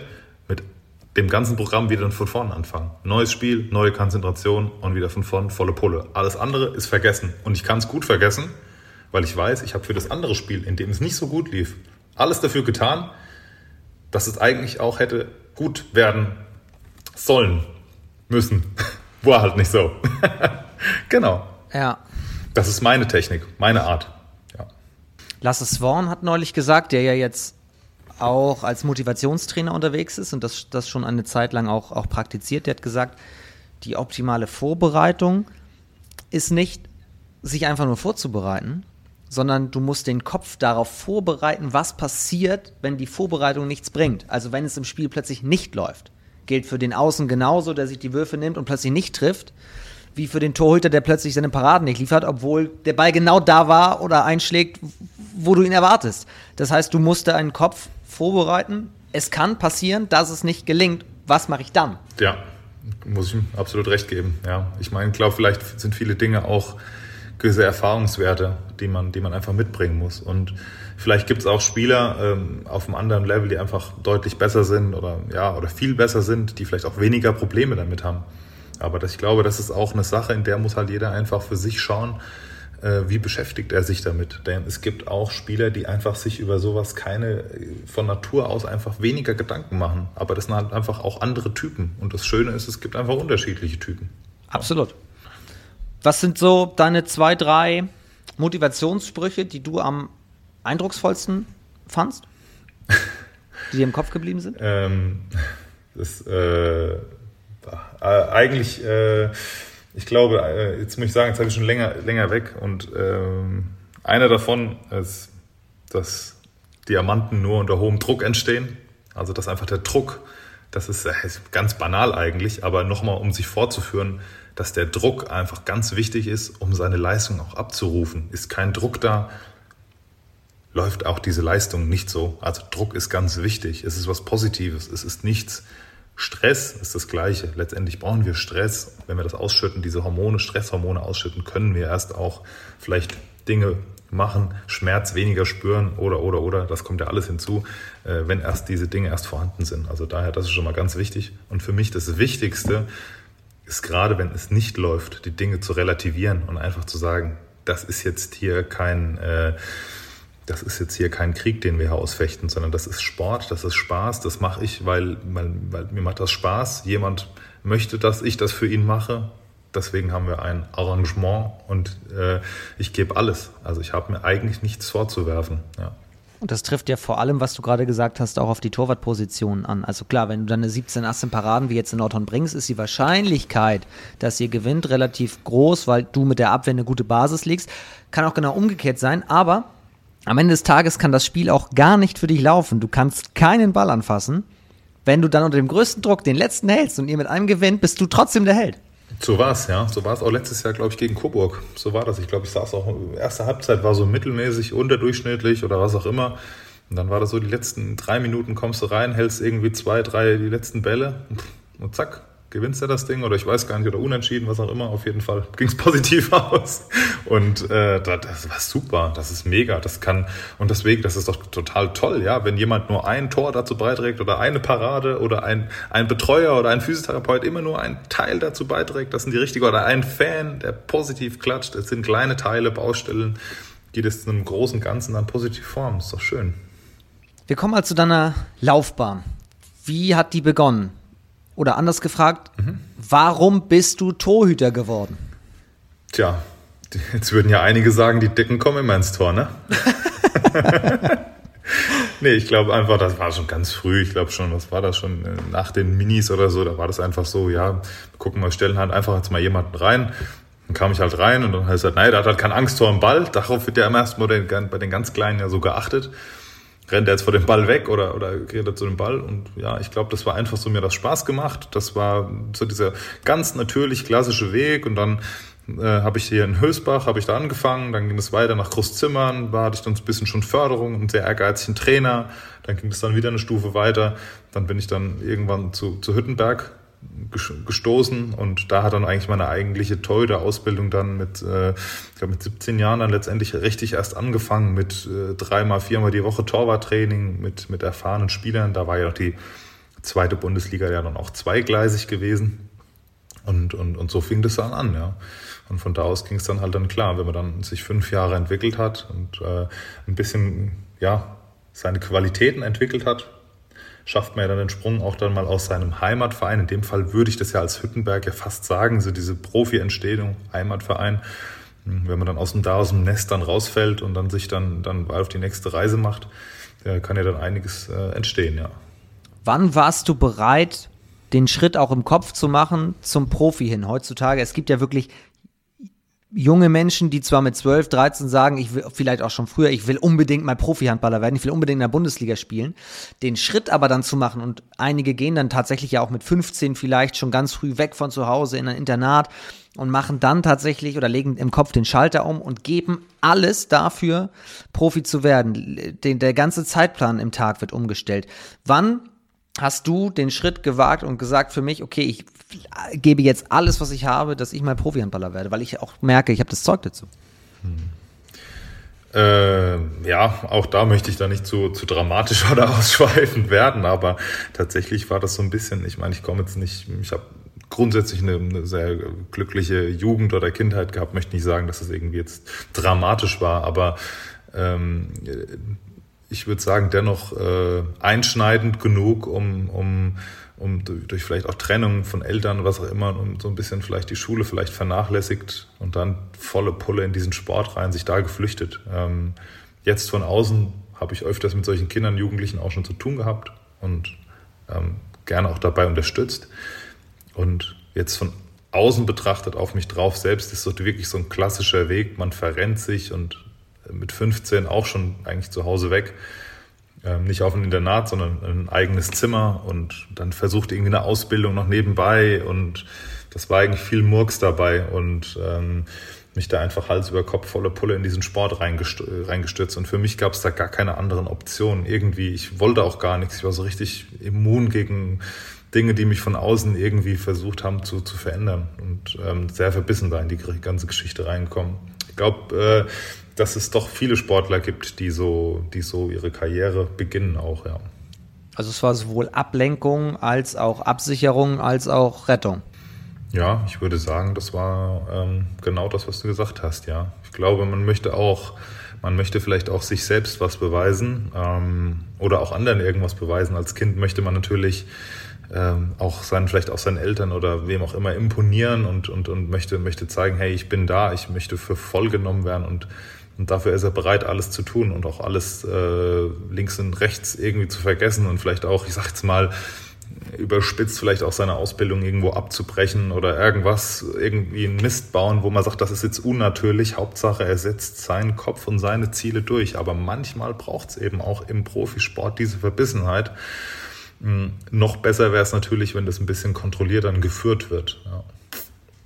dem ganzen Programm wieder von vorne anfangen. Neues Spiel, neue Konzentration und wieder von vorne volle Pulle. Alles andere ist vergessen. Und ich kann es gut vergessen, weil ich weiß, ich habe für das andere Spiel, in dem es nicht so gut lief, alles dafür getan, dass es eigentlich auch hätte gut werden sollen, müssen. War halt nicht so. genau. Ja. Das ist meine Technik, meine Art. Ja. Lasse Swan hat neulich gesagt, der ja jetzt auch als Motivationstrainer unterwegs ist und das, das schon eine Zeit lang auch, auch praktiziert. Der hat gesagt, die optimale Vorbereitung ist nicht, sich einfach nur vorzubereiten, sondern du musst den Kopf darauf vorbereiten, was passiert, wenn die Vorbereitung nichts bringt. Also wenn es im Spiel plötzlich nicht läuft. Gilt für den Außen genauso, der sich die Würfe nimmt und plötzlich nicht trifft, wie für den Torhüter, der plötzlich seine Paraden nicht liefert, obwohl der Ball genau da war oder einschlägt, wo du ihn erwartest. Das heißt, du musst deinen Kopf vorbereiten. Es kann passieren, dass es nicht gelingt. Was mache ich dann? Ja, muss ich ihm absolut recht geben. Ja, ich meine, ich glaube, vielleicht sind viele Dinge auch gewisse Erfahrungswerte, die man, die man einfach mitbringen muss. Und vielleicht gibt es auch Spieler ähm, auf einem anderen Level, die einfach deutlich besser sind oder ja oder viel besser sind, die vielleicht auch weniger Probleme damit haben. Aber das, ich glaube, das ist auch eine Sache, in der muss halt jeder einfach für sich schauen, äh, wie beschäftigt er sich damit. Denn es gibt auch Spieler, die einfach sich über sowas keine, von Natur aus einfach weniger Gedanken machen. Aber das sind halt einfach auch andere Typen. Und das Schöne ist, es gibt einfach unterschiedliche Typen. Absolut. Was sind so deine zwei, drei Motivationssprüche, die du am eindrucksvollsten fandst? Die dir im Kopf geblieben sind? ähm, das, äh, äh, eigentlich, äh, ich glaube, äh, jetzt muss ich sagen, jetzt habe ich schon länger, länger weg und ähm, einer davon ist, dass Diamanten nur unter hohem Druck entstehen. Also dass einfach der Druck, das ist, äh, ist ganz banal eigentlich, aber nochmal, um sich vorzuführen, dass der Druck einfach ganz wichtig ist, um seine Leistung auch abzurufen. Ist kein Druck da, läuft auch diese Leistung nicht so. Also Druck ist ganz wichtig. Es ist was Positives. Es ist nichts, Stress ist das Gleiche. Letztendlich brauchen wir Stress. Wenn wir das ausschütten, diese Hormone, Stresshormone ausschütten, können wir erst auch vielleicht Dinge machen, Schmerz weniger spüren oder, oder, oder. Das kommt ja alles hinzu, äh, wenn erst diese Dinge erst vorhanden sind. Also daher, das ist schon mal ganz wichtig. Und für mich das Wichtigste ist gerade, wenn es nicht läuft, die Dinge zu relativieren und einfach zu sagen, das ist jetzt hier kein, äh, das ist jetzt hier kein Krieg, den wir hier ausfechten, sondern das ist Sport, das ist Spaß, das mache ich, weil, weil, weil mir macht das Spaß. Jemand möchte, dass ich das für ihn mache. Deswegen haben wir ein Arrangement und äh, ich gebe alles. Also ich habe mir eigentlich nichts vorzuwerfen. Ja. Und das trifft ja vor allem, was du gerade gesagt hast, auch auf die Torwartpositionen an. Also klar, wenn du deine 17, 18 Paraden wie jetzt in Nordhorn bringst, ist die Wahrscheinlichkeit, dass ihr gewinnt, relativ groß, weil du mit der Abwehr eine gute Basis legst. Kann auch genau umgekehrt sein, aber am Ende des Tages kann das Spiel auch gar nicht für dich laufen. Du kannst keinen Ball anfassen. Wenn du dann unter dem größten Druck den letzten hältst und ihr mit einem gewinnt, bist du trotzdem der Held. So war es, ja. So war es auch letztes Jahr, glaube ich, gegen Coburg. So war das. Ich glaube, ich saß auch, erste Halbzeit war so mittelmäßig, unterdurchschnittlich oder was auch immer. Und dann war das so, die letzten drei Minuten kommst du rein, hältst irgendwie zwei, drei, die letzten Bälle und zack, gewinnst du das Ding oder ich weiß gar nicht, oder unentschieden, was auch immer. Auf jeden Fall ging es positiv aus. Und äh, das war super, das ist mega. Das kann, und deswegen, das ist doch total toll, ja, wenn jemand nur ein Tor dazu beiträgt oder eine Parade oder ein, ein Betreuer oder ein Physiotherapeut immer nur einen Teil dazu beiträgt, das sind die richtigen, oder ein Fan, der positiv klatscht, es sind kleine Teile, Baustellen, die das zu einem großen Ganzen dann positiv formen. Ist doch schön. Wir kommen mal zu deiner Laufbahn. Wie hat die begonnen? Oder anders gefragt, mhm. warum bist du Torhüter geworden? Tja, jetzt würden ja einige sagen, die Dicken kommen immer ins Tor, ne? nee, ich glaube einfach, das war schon ganz früh. Ich glaube schon, was war das schon äh, nach den Minis oder so? Da war das einfach so, ja, gucken wir, stellen halt einfach jetzt mal jemanden rein. Dann kam ich halt rein und dann heißt halt, nein, der hat halt keine Angst vor dem Ball. Darauf wird ja immer erst mal bei den ganz Kleinen ja so geachtet rennt er jetzt vor dem Ball weg oder, oder geht er zu dem Ball? Und ja, ich glaube, das war einfach so, mir das Spaß gemacht. Das war so dieser ganz natürlich klassische Weg. Und dann äh, habe ich hier in Hösbach, habe ich da angefangen, dann ging es weiter nach Großzimmern, da hatte ich dann ein bisschen schon Förderung, einen sehr ehrgeizigen Trainer, dann ging es dann wieder eine Stufe weiter, dann bin ich dann irgendwann zu, zu Hüttenberg gestoßen und da hat dann eigentlich meine eigentliche Torhüter-Ausbildung dann mit, äh, ich glaube mit 17 Jahren dann letztendlich richtig erst angefangen mit äh, dreimal, viermal die Woche Torwarttraining mit, mit erfahrenen Spielern. Da war ja noch die zweite Bundesliga ja dann auch zweigleisig gewesen und, und, und so fing das dann an, ja. Und von da aus ging es dann halt dann klar, wenn man dann sich fünf Jahre entwickelt hat und äh, ein bisschen, ja, seine Qualitäten entwickelt hat, schafft man ja dann den Sprung auch dann mal aus seinem Heimatverein. In dem Fall würde ich das ja als Hüttenberg ja fast sagen, so diese Profi-Entstehung, Heimatverein. Wenn man dann aus dem, da aus dem Nest dann rausfällt und dann sich dann, dann auf die nächste Reise macht, kann ja dann einiges äh, entstehen, ja. Wann warst du bereit, den Schritt auch im Kopf zu machen zum Profi hin? Heutzutage, es gibt ja wirklich junge Menschen, die zwar mit 12, 13 sagen, ich will vielleicht auch schon früher, ich will unbedingt mal Profi-Handballer werden, ich will unbedingt in der Bundesliga spielen, den Schritt aber dann zu machen und einige gehen dann tatsächlich ja auch mit 15 vielleicht schon ganz früh weg von zu Hause in ein Internat und machen dann tatsächlich oder legen im Kopf den Schalter um und geben alles dafür, Profi zu werden. Den, der ganze Zeitplan im Tag wird umgestellt. Wann hast du den Schritt gewagt und gesagt für mich, okay, ich gebe jetzt alles, was ich habe, dass ich mal Profi-Handballer werde, weil ich auch merke, ich habe das Zeug dazu. Hm. Äh, ja, auch da möchte ich da nicht zu, zu dramatisch oder ausschweifend werden, aber tatsächlich war das so ein bisschen, ich meine, ich komme jetzt nicht, ich habe grundsätzlich eine, eine, sehr glückliche Jugend oder Kindheit gehabt, möchte nicht sagen, dass das irgendwie jetzt dramatisch war, aber ähm, ich würde sagen, dennoch äh, einschneidend genug, um, um, um durch vielleicht auch Trennung von Eltern, was auch immer, um so ein bisschen vielleicht die Schule vielleicht vernachlässigt und dann volle Pulle in diesen Sport rein, sich da geflüchtet. Ähm, jetzt von außen habe ich öfters mit solchen Kindern, Jugendlichen auch schon zu tun gehabt und ähm, gerne auch dabei unterstützt. Und jetzt von außen betrachtet auf mich drauf selbst ist so wirklich so ein klassischer Weg. Man verrennt sich und mit 15 auch schon eigentlich zu Hause weg. Ähm, nicht auf ein Internat, sondern ein eigenes Zimmer und dann versucht irgendwie eine Ausbildung noch nebenbei und das war eigentlich viel Murks dabei und ähm, mich da einfach Hals über Kopf volle Pulle in diesen Sport reingestürzt. Und für mich gab es da gar keine anderen Optionen. Irgendwie, ich wollte auch gar nichts. Ich war so richtig immun gegen Dinge, die mich von außen irgendwie versucht haben zu, zu verändern und ähm, sehr verbissen da in die ganze Geschichte reinkommen. Ich glaube, äh, dass es doch viele Sportler gibt, die so, die so ihre Karriere beginnen auch, ja. Also es war sowohl Ablenkung als auch Absicherung als auch Rettung. Ja, ich würde sagen, das war ähm, genau das, was du gesagt hast, ja. Ich glaube, man möchte auch, man möchte vielleicht auch sich selbst was beweisen ähm, oder auch anderen irgendwas beweisen. Als Kind möchte man natürlich ähm, auch seinen, vielleicht auch seinen Eltern oder wem auch immer imponieren und, und, und möchte, möchte zeigen, hey, ich bin da, ich möchte für voll genommen werden und und dafür ist er bereit, alles zu tun und auch alles äh, links und rechts irgendwie zu vergessen und vielleicht auch, ich sag jetzt mal, überspitzt vielleicht auch seine Ausbildung irgendwo abzubrechen oder irgendwas, irgendwie einen Mist bauen, wo man sagt, das ist jetzt unnatürlich. Hauptsache, er setzt seinen Kopf und seine Ziele durch. Aber manchmal braucht es eben auch im Profisport diese Verbissenheit. Hm, noch besser wäre es natürlich, wenn das ein bisschen kontrolliert dann geführt wird. Ja.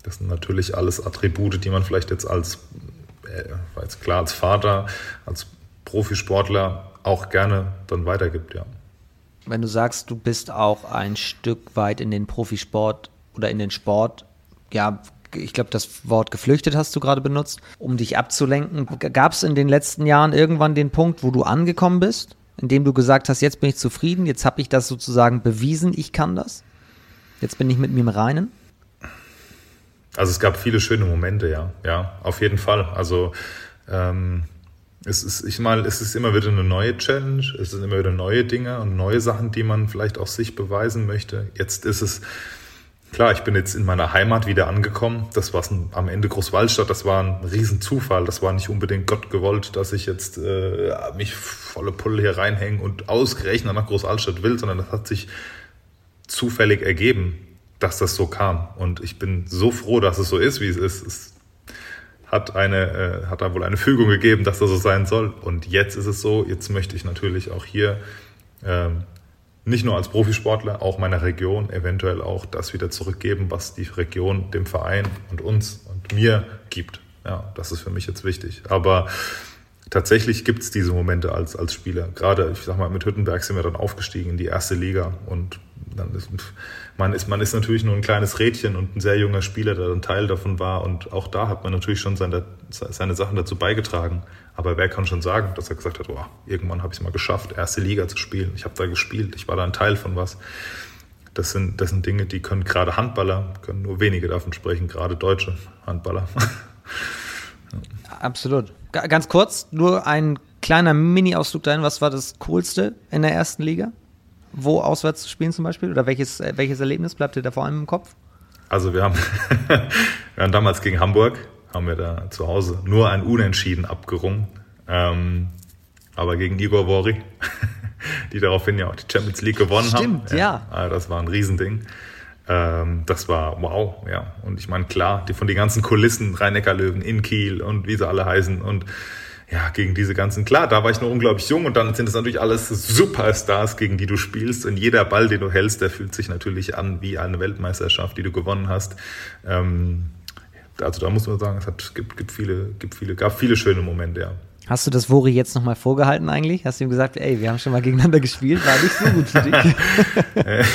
Das sind natürlich alles Attribute, die man vielleicht jetzt als äh, jetzt klar als Vater, als Profisportler auch gerne dann weitergibt, ja. Wenn du sagst, du bist auch ein Stück weit in den Profisport oder in den Sport, ja, ich glaube, das Wort geflüchtet hast du gerade benutzt, um dich abzulenken. Gab es in den letzten Jahren irgendwann den Punkt, wo du angekommen bist, in dem du gesagt hast, jetzt bin ich zufrieden, jetzt habe ich das sozusagen bewiesen, ich kann das? Jetzt bin ich mit mir im Reinen? Also es gab viele schöne Momente, ja, ja, auf jeden Fall. Also ähm, es ist, ich meine, es ist immer wieder eine neue Challenge, es sind immer wieder neue Dinge und neue Sachen, die man vielleicht auch sich beweisen möchte. Jetzt ist es klar, ich bin jetzt in meiner Heimat wieder angekommen. Das war am Ende Großwaldstadt, das war ein Riesenzufall. Das war nicht unbedingt Gott gewollt, dass ich jetzt äh, mich volle Pulle hier reinhänge und ausgerechnet nach Großwaldstadt will, sondern das hat sich zufällig ergeben dass das so kam. Und ich bin so froh, dass es so ist, wie es ist. Es hat eine, äh, hat da wohl eine Fügung gegeben, dass das so sein soll. Und jetzt ist es so, jetzt möchte ich natürlich auch hier ähm, nicht nur als Profisportler, auch meiner Region eventuell auch das wieder zurückgeben, was die Region dem Verein und uns und mir gibt. Ja, das ist für mich jetzt wichtig. Aber tatsächlich gibt es diese Momente als, als Spieler. Gerade, ich sag mal, mit Hüttenberg sind wir dann aufgestiegen in die erste Liga und dann ist, man ist, man ist natürlich nur ein kleines Rädchen und ein sehr junger Spieler, der dann Teil davon war. Und auch da hat man natürlich schon seine, seine Sachen dazu beigetragen. Aber wer kann schon sagen, dass er gesagt hat, oh, irgendwann habe ich es mal geschafft, erste Liga zu spielen. Ich habe da gespielt, ich war da ein Teil von was. Das sind, das sind Dinge, die können gerade Handballer, können nur wenige davon sprechen, gerade deutsche Handballer. Absolut. Ganz kurz, nur ein kleiner Mini-Ausflug dahin. Was war das Coolste in der ersten Liga? Wo auswärts zu spielen zum Beispiel? Oder welches, äh, welches Erlebnis bleibt dir da vor allem im Kopf? Also wir haben, wir haben damals gegen Hamburg, haben wir da zu Hause nur ein Unentschieden abgerungen. Ähm, aber gegen Igor Wori, die daraufhin ja auch die Champions League gewonnen Stimmt, haben. ja. ja. Das war ein Riesending. Ähm, das war wow, ja. Und ich meine, klar, die, von den ganzen Kulissen, Rhein-Neckar-Löwen in Kiel und wie sie alle heißen und ja, gegen diese ganzen, klar, da war ich noch unglaublich jung und dann sind es natürlich alles Superstars, gegen die du spielst und jeder Ball, den du hältst, der fühlt sich natürlich an wie eine Weltmeisterschaft, die du gewonnen hast. Ähm, also da muss man sagen, es hat, gibt, gibt viele, gibt viele, gab viele schöne Momente, ja. Hast du das Wori jetzt nochmal vorgehalten eigentlich? Hast du ihm gesagt, ey, wir haben schon mal gegeneinander gespielt, war nicht so gut für dich?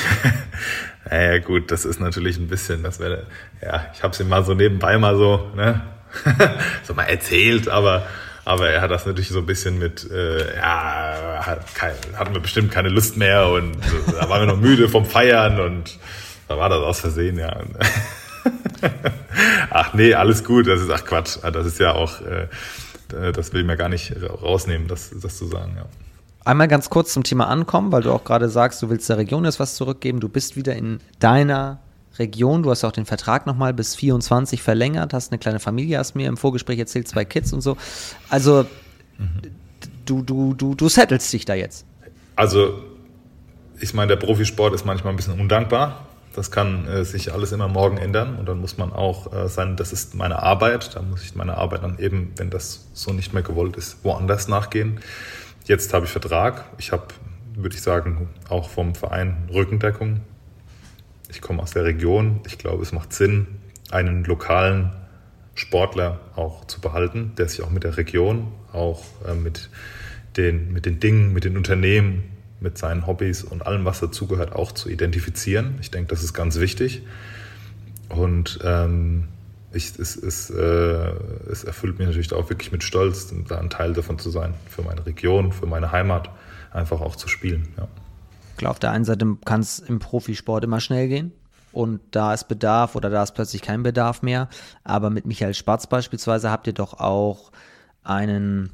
ja, gut, das ist natürlich ein bisschen, das wäre, ja, ich habe es ihm mal so nebenbei mal so, ne, so mal erzählt, aber aber er hat das natürlich so ein bisschen mit, äh, ja, hat kein, hatten wir bestimmt keine Lust mehr und da waren wir noch müde vom Feiern und da war das aus Versehen, ja. ach nee, alles gut, das ist, ach Quatsch, das ist ja auch, äh, das will ich mir gar nicht rausnehmen, das, das zu sagen, ja. Einmal ganz kurz zum Thema Ankommen, weil du auch gerade sagst, du willst der Region jetzt was zurückgeben. Du bist wieder in deiner Region. Du hast auch den Vertrag nochmal bis 24 verlängert, hast eine kleine Familie, hast mir im Vorgespräch erzählt, zwei Kids und so. Also mhm. du, du, du, du settelst dich da jetzt. Also ich meine, der Profisport ist manchmal ein bisschen undankbar. Das kann äh, sich alles immer morgen ändern und dann muss man auch äh, sein, das ist meine Arbeit. Da muss ich meine Arbeit dann eben, wenn das so nicht mehr gewollt ist, woanders nachgehen. Jetzt habe ich Vertrag. Ich habe, würde ich sagen, auch vom Verein Rückendeckung ich komme aus der Region. Ich glaube, es macht Sinn, einen lokalen Sportler auch zu behalten, der sich auch mit der Region, auch äh, mit, den, mit den Dingen, mit den Unternehmen, mit seinen Hobbys und allem, was dazugehört, auch zu identifizieren. Ich denke, das ist ganz wichtig. Und ähm, ich, es, es, äh, es erfüllt mich natürlich auch wirklich mit Stolz, da ein Teil davon zu sein, für meine Region, für meine Heimat, einfach auch zu spielen. Ja. Klar, auf der einen Seite kann es im Profisport immer schnell gehen und da ist Bedarf oder da ist plötzlich kein Bedarf mehr. Aber mit Michael Spatz beispielsweise habt ihr doch auch einen,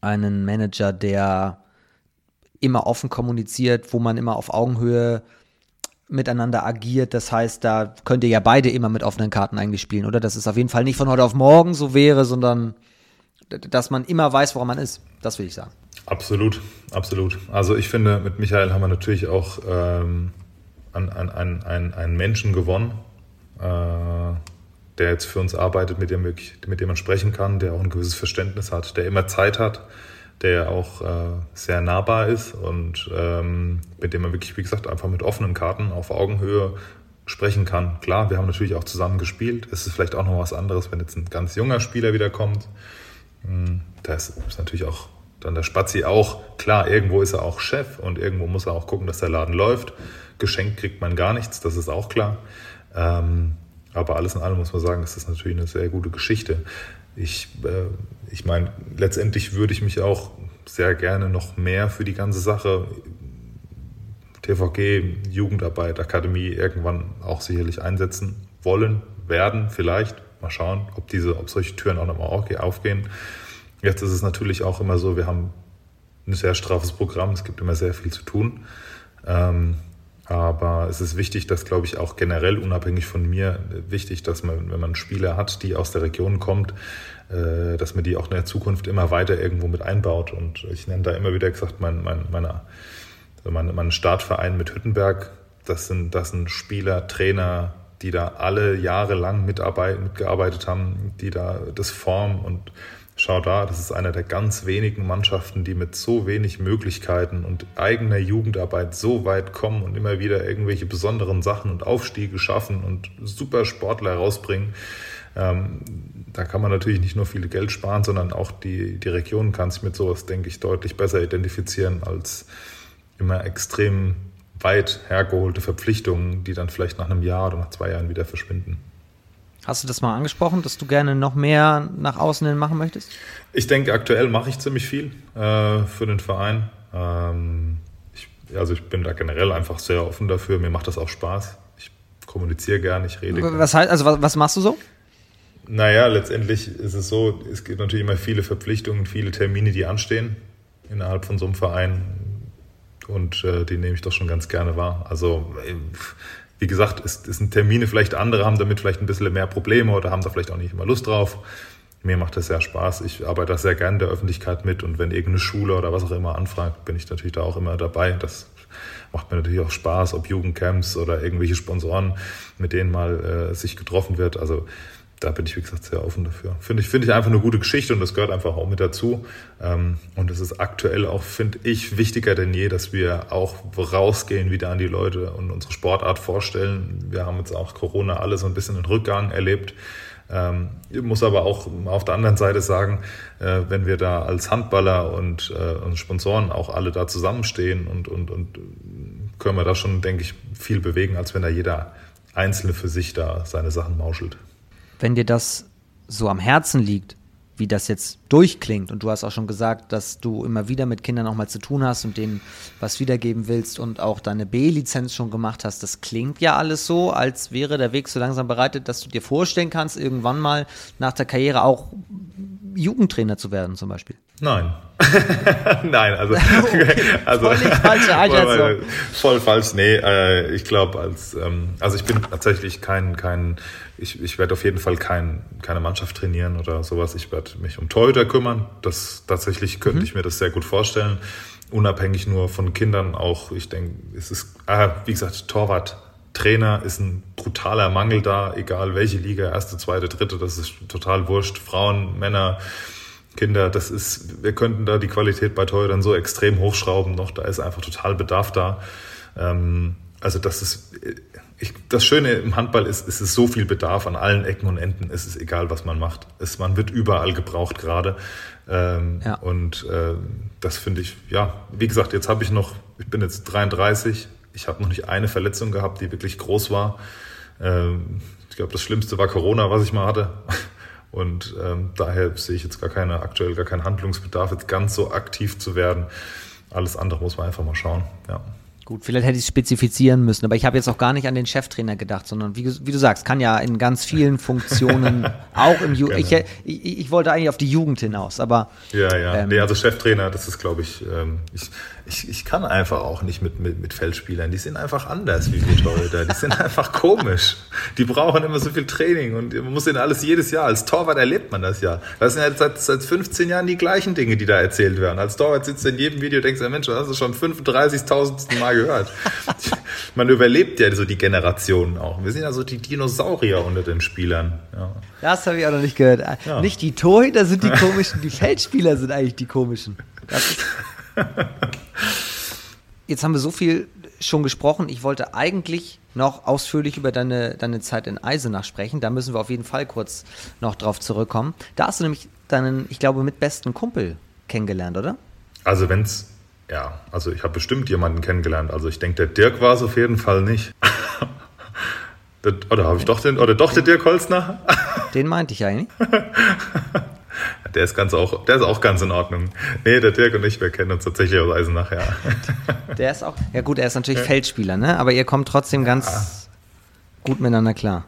einen Manager, der immer offen kommuniziert, wo man immer auf Augenhöhe miteinander agiert. Das heißt, da könnt ihr ja beide immer mit offenen Karten eigentlich oder? Dass es auf jeden Fall nicht von heute auf morgen so wäre, sondern dass man immer weiß, woran man ist. Das will ich sagen. Absolut, absolut. Also ich finde, mit Michael haben wir natürlich auch ähm, einen, einen, einen, einen Menschen gewonnen, äh, der jetzt für uns arbeitet, mit dem, wirklich, mit dem man sprechen kann, der auch ein gewisses Verständnis hat, der immer Zeit hat, der auch äh, sehr nahbar ist und ähm, mit dem man wirklich, wie gesagt, einfach mit offenen Karten auf Augenhöhe sprechen kann. Klar, wir haben natürlich auch zusammen gespielt. Es ist vielleicht auch noch was anderes, wenn jetzt ein ganz junger Spieler wieder kommt. Hm, da ist natürlich auch dann der Spazi auch, klar, irgendwo ist er auch Chef und irgendwo muss er auch gucken, dass der Laden läuft. Geschenkt kriegt man gar nichts, das ist auch klar. Ähm, aber alles in allem muss man sagen, ist das natürlich eine sehr gute Geschichte. Ich, äh, ich meine, letztendlich würde ich mich auch sehr gerne noch mehr für die ganze Sache TVG, Jugendarbeit, Akademie irgendwann auch sicherlich einsetzen wollen, werden, vielleicht. Mal schauen, ob diese, ob solche Türen auch nochmal aufgehen. Jetzt ist es natürlich auch immer so, wir haben ein sehr straffes Programm, es gibt immer sehr viel zu tun. Ähm, aber es ist wichtig, dass, glaube ich, auch generell unabhängig von mir wichtig, dass man, wenn man Spieler hat, die aus der Region kommt, äh, dass man die auch in der Zukunft immer weiter irgendwo mit einbaut. Und ich nenne da immer wieder gesagt, mein, mein, meine, mein, mein Startverein mit Hüttenberg, das sind, das sind Spieler, Trainer, die da alle Jahre lang mitgearbeitet haben, die da das formen und Schau da, das ist einer der ganz wenigen Mannschaften, die mit so wenig Möglichkeiten und eigener Jugendarbeit so weit kommen und immer wieder irgendwelche besonderen Sachen und Aufstiege schaffen und super Sportler rausbringen. Ähm, da kann man natürlich nicht nur viel Geld sparen, sondern auch die, die Region kann sich mit sowas, denke ich, deutlich besser identifizieren als immer extrem weit hergeholte Verpflichtungen, die dann vielleicht nach einem Jahr oder nach zwei Jahren wieder verschwinden. Hast du das mal angesprochen, dass du gerne noch mehr nach außen hin machen möchtest? Ich denke, aktuell mache ich ziemlich viel äh, für den Verein. Ähm, ich, also ich bin da generell einfach sehr offen dafür. Mir macht das auch Spaß. Ich kommuniziere gerne, ich rede. Was heißt, also was, was machst du so? Naja, letztendlich ist es so, es gibt natürlich immer viele Verpflichtungen, viele Termine, die anstehen innerhalb von so einem Verein. Und äh, die nehme ich doch schon ganz gerne wahr. Also äh, wie gesagt, ist, ist Termine vielleicht andere haben damit vielleicht ein bisschen mehr Probleme oder haben da vielleicht auch nicht immer Lust drauf. mir macht das sehr Spaß. Ich arbeite da sehr gerne der Öffentlichkeit mit und wenn irgendeine Schule oder was auch immer anfragt, bin ich natürlich da auch immer dabei. Das macht mir natürlich auch Spaß, ob Jugendcamps oder irgendwelche Sponsoren, mit denen mal äh, sich getroffen wird. Also da bin ich, wie gesagt, sehr offen dafür. Finde ich, finde ich einfach eine gute Geschichte und das gehört einfach auch mit dazu. Ähm, und es ist aktuell auch, finde ich, wichtiger denn je, dass wir auch rausgehen wieder an die Leute und unsere Sportart vorstellen. Wir haben jetzt auch Corona alle so ein bisschen in Rückgang erlebt. Ähm, ich muss aber auch auf der anderen Seite sagen, äh, wenn wir da als Handballer und, äh, und Sponsoren auch alle da zusammenstehen und, und, und können wir da schon, denke ich, viel bewegen, als wenn da jeder Einzelne für sich da seine Sachen mauschelt wenn dir das so am Herzen liegt, wie das jetzt durchklingt, und du hast auch schon gesagt, dass du immer wieder mit Kindern auch mal zu tun hast und denen was wiedergeben willst und auch deine B-Lizenz schon gemacht hast, das klingt ja alles so, als wäre der Weg so langsam bereitet, dass du dir vorstellen kannst, irgendwann mal nach der Karriere auch Jugendtrainer zu werden zum Beispiel. Nein. Nein, also, okay. also voll. Voll falsch, nee. Äh, ich glaube, als ähm, also ich bin tatsächlich kein, kein ich, ich werde auf jeden Fall kein, keine Mannschaft trainieren oder sowas. Ich werde mich um Torhüter kümmern. Das tatsächlich könnte mhm. ich mir das sehr gut vorstellen. Unabhängig nur von Kindern auch. Ich denke, es ist, ah, wie gesagt, Torwart. Trainer ist ein brutaler Mangel da, egal welche Liga, erste, zweite, dritte, das ist total wurscht. Frauen, Männer, Kinder, das ist, wir könnten da die Qualität bei Torhütern so extrem hochschrauben noch, da ist einfach total Bedarf da. Ähm, also das ist, ich, das Schöne im Handball ist, es ist so viel Bedarf an allen Ecken und Enden, es ist egal, was man macht. Es, man wird überall gebraucht gerade. Ähm, ja. Und äh, das finde ich, ja, wie gesagt, jetzt habe ich noch, ich bin jetzt 33, ich habe noch nicht eine Verletzung gehabt, die wirklich groß war. Ähm, ich glaube, das Schlimmste war Corona, was ich mal hatte. Und ähm, daher sehe ich jetzt gar keine, aktuell gar keinen Handlungsbedarf, jetzt ganz so aktiv zu werden. Alles andere muss man einfach mal schauen. Ja. Gut, vielleicht hätte ich es spezifizieren müssen, aber ich habe jetzt auch gar nicht an den Cheftrainer gedacht, sondern wie, wie, du sagst, kann ja in ganz vielen Funktionen auch im Jugend. Ich, ich, ich, wollte eigentlich auf die Jugend hinaus, aber. Ja, ja. Ähm, nee, also Cheftrainer, das ist, glaube ich, ähm, ich, ich, ich kann einfach auch nicht mit, mit, mit Feldspielern. Die sind einfach anders wie wir Torhüter. Die sind einfach komisch. Die brauchen immer so viel Training und man muss ihnen alles jedes Jahr. Als Torwart erlebt man das ja. Das sind ja seit, seit 15 Jahren die gleichen Dinge, die da erzählt werden. Als Torwart sitzt du in jedem Video und denkst, ja Mensch, das du schon 35.000 Mal gehört. man überlebt ja so die Generationen auch. Wir sind ja so die Dinosaurier unter den Spielern. Ja. Das habe ich auch noch nicht gehört. Ja. Nicht die Torhüter sind die komischen, die Feldspieler sind eigentlich die komischen. Jetzt haben wir so viel schon gesprochen. Ich wollte eigentlich noch ausführlich über deine, deine Zeit in Eisenach sprechen. Da müssen wir auf jeden Fall kurz noch drauf zurückkommen. Da hast du nämlich deinen, ich glaube, mit besten Kumpel kennengelernt, oder? Also wenn es, ja, also ich habe bestimmt jemanden kennengelernt. Also ich denke, der Dirk war es auf jeden Fall nicht. oder habe ich doch den, oder doch der Dirk Holzner? Den meinte ich eigentlich. Der ist ganz auch, der ist auch ganz in Ordnung. Nee, der Dirk und ich, wir kennen uns tatsächlich aus Eisenach, ja. Der ist auch, ja gut, er ist natürlich ja. Feldspieler, ne? Aber ihr kommt trotzdem ganz ja. gut miteinander klar.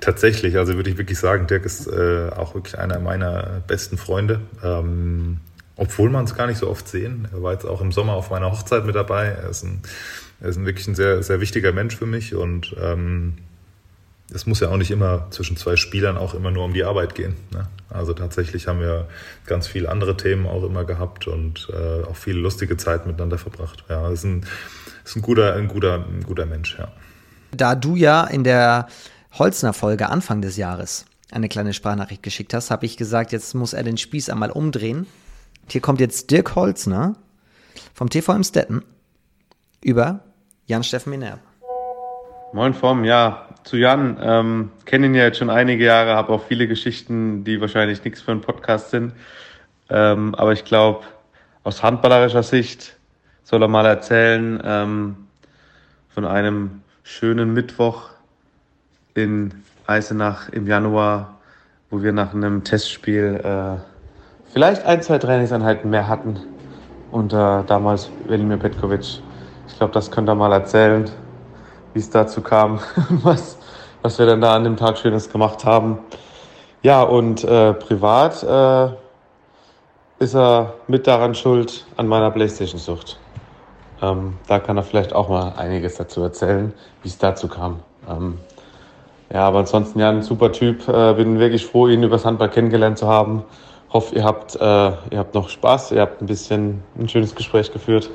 Tatsächlich, also würde ich wirklich sagen, Dirk ist äh, auch wirklich einer meiner besten Freunde. Ähm, obwohl man es gar nicht so oft sehen. Er war jetzt auch im Sommer auf meiner Hochzeit mit dabei. Er ist, ein, er ist ein wirklich ein sehr, sehr wichtiger Mensch für mich und ähm, es muss ja auch nicht immer zwischen zwei Spielern auch immer nur um die Arbeit gehen. Ne? Also tatsächlich haben wir ganz viele andere Themen auch immer gehabt und äh, auch viele lustige Zeit miteinander verbracht. Ja, ist ein, ist ein guter, ein guter, ein guter Mensch, ja. Da du ja in der Holzner-Folge Anfang des Jahres eine kleine Sprachnachricht geschickt hast, habe ich gesagt, jetzt muss er den Spieß einmal umdrehen. Hier kommt jetzt Dirk Holzner vom TV im Stetten über Jan-Steffen Minerb. Moin Vom, ja, zu Jan. Ähm, Kenne ihn ja jetzt schon einige Jahre, habe auch viele Geschichten, die wahrscheinlich nichts für einen Podcast sind. Ähm, aber ich glaube, aus handballerischer Sicht soll er mal erzählen ähm, von einem schönen Mittwoch in Eisenach im Januar, wo wir nach einem Testspiel äh, vielleicht ein, zwei Trainingseinheiten mehr hatten unter damals Velimir Petkovic. Ich glaube, das könnt ihr mal erzählen wie es dazu kam, was, was wir dann da an dem Tag Schönes gemacht haben. Ja, und äh, privat äh, ist er mit daran schuld an meiner Playstation-Sucht. Ähm, da kann er vielleicht auch mal einiges dazu erzählen, wie es dazu kam. Ähm, Ja, aber ansonsten ja ein super Typ. Äh, bin wirklich froh, ihn übers Handball kennengelernt zu haben. Hoffe, ihr habt, äh, ihr habt noch Spaß, ihr habt ein bisschen ein schönes Gespräch geführt.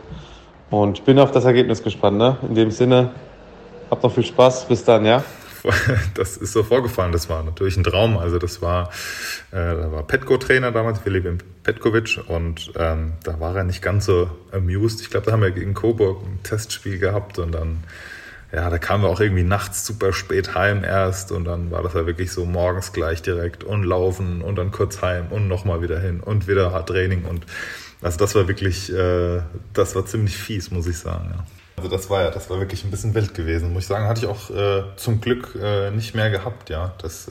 Und ich bin auf das Ergebnis gespannt. Ne? In dem Sinne, habt noch viel Spaß. Bis dann, ja? Das ist so vorgefallen. Das war natürlich ein Traum. Also das war, äh, da war Petko-Trainer damals, Philipp Petkovic, und ähm, da war er nicht ganz so amused. Ich glaube, da haben wir gegen Coburg ein Testspiel gehabt und dann ja, da kamen wir auch irgendwie nachts super spät heim erst und dann war das ja wirklich so morgens gleich direkt und laufen und dann kurz heim und nochmal wieder hin und wieder hart Training und also das war wirklich, äh, das war ziemlich fies, muss ich sagen. Ja. Also das war ja, das war wirklich ein bisschen wild gewesen, muss ich sagen. Hatte ich auch äh, zum Glück äh, nicht mehr gehabt, ja. Das,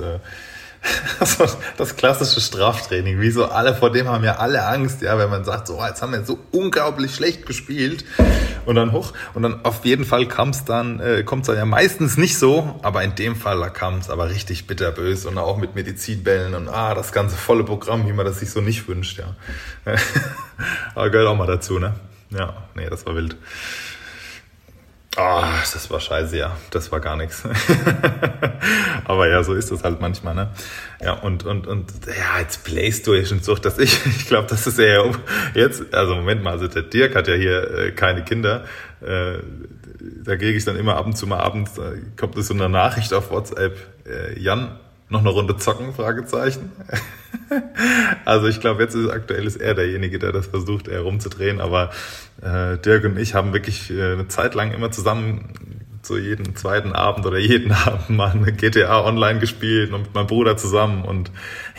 Das, klassische Straftraining. Wie so alle, vor dem haben ja alle Angst, ja, wenn man sagt, so, jetzt haben wir so unglaublich schlecht gespielt und dann hoch. Und dann auf jeden Fall kam es dann, äh, kommt es dann ja meistens nicht so, aber in dem Fall, kam es aber richtig bitterbös und auch mit Medizinbällen und ah, das ganze volle Programm, wie man das sich so nicht wünscht, ja. aber gehört auch mal dazu, ne? Ja, nee, das war wild. Ah, oh, das war scheiße, ja. Das war gar nichts. Aber ja, so ist das halt manchmal, ne? Ja, und, und, und, ja, jetzt Playstation sucht das ich. Ich glaube, das ist eher jetzt, also Moment mal, also der Dirk hat ja hier äh, keine Kinder. Äh, da gehe ich dann immer ab und zu mal abends, da kommt so eine Nachricht auf WhatsApp, äh, Jan, noch eine Runde zocken? Fragezeichen. also ich glaube, jetzt ist aktuell ist er derjenige, der das versucht, eher rumzudrehen. Aber äh, Dirk und ich haben wirklich äh, eine Zeit lang immer zusammen so jeden zweiten Abend oder jeden Abend mal eine GTA online gespielt und mit meinem Bruder zusammen. Und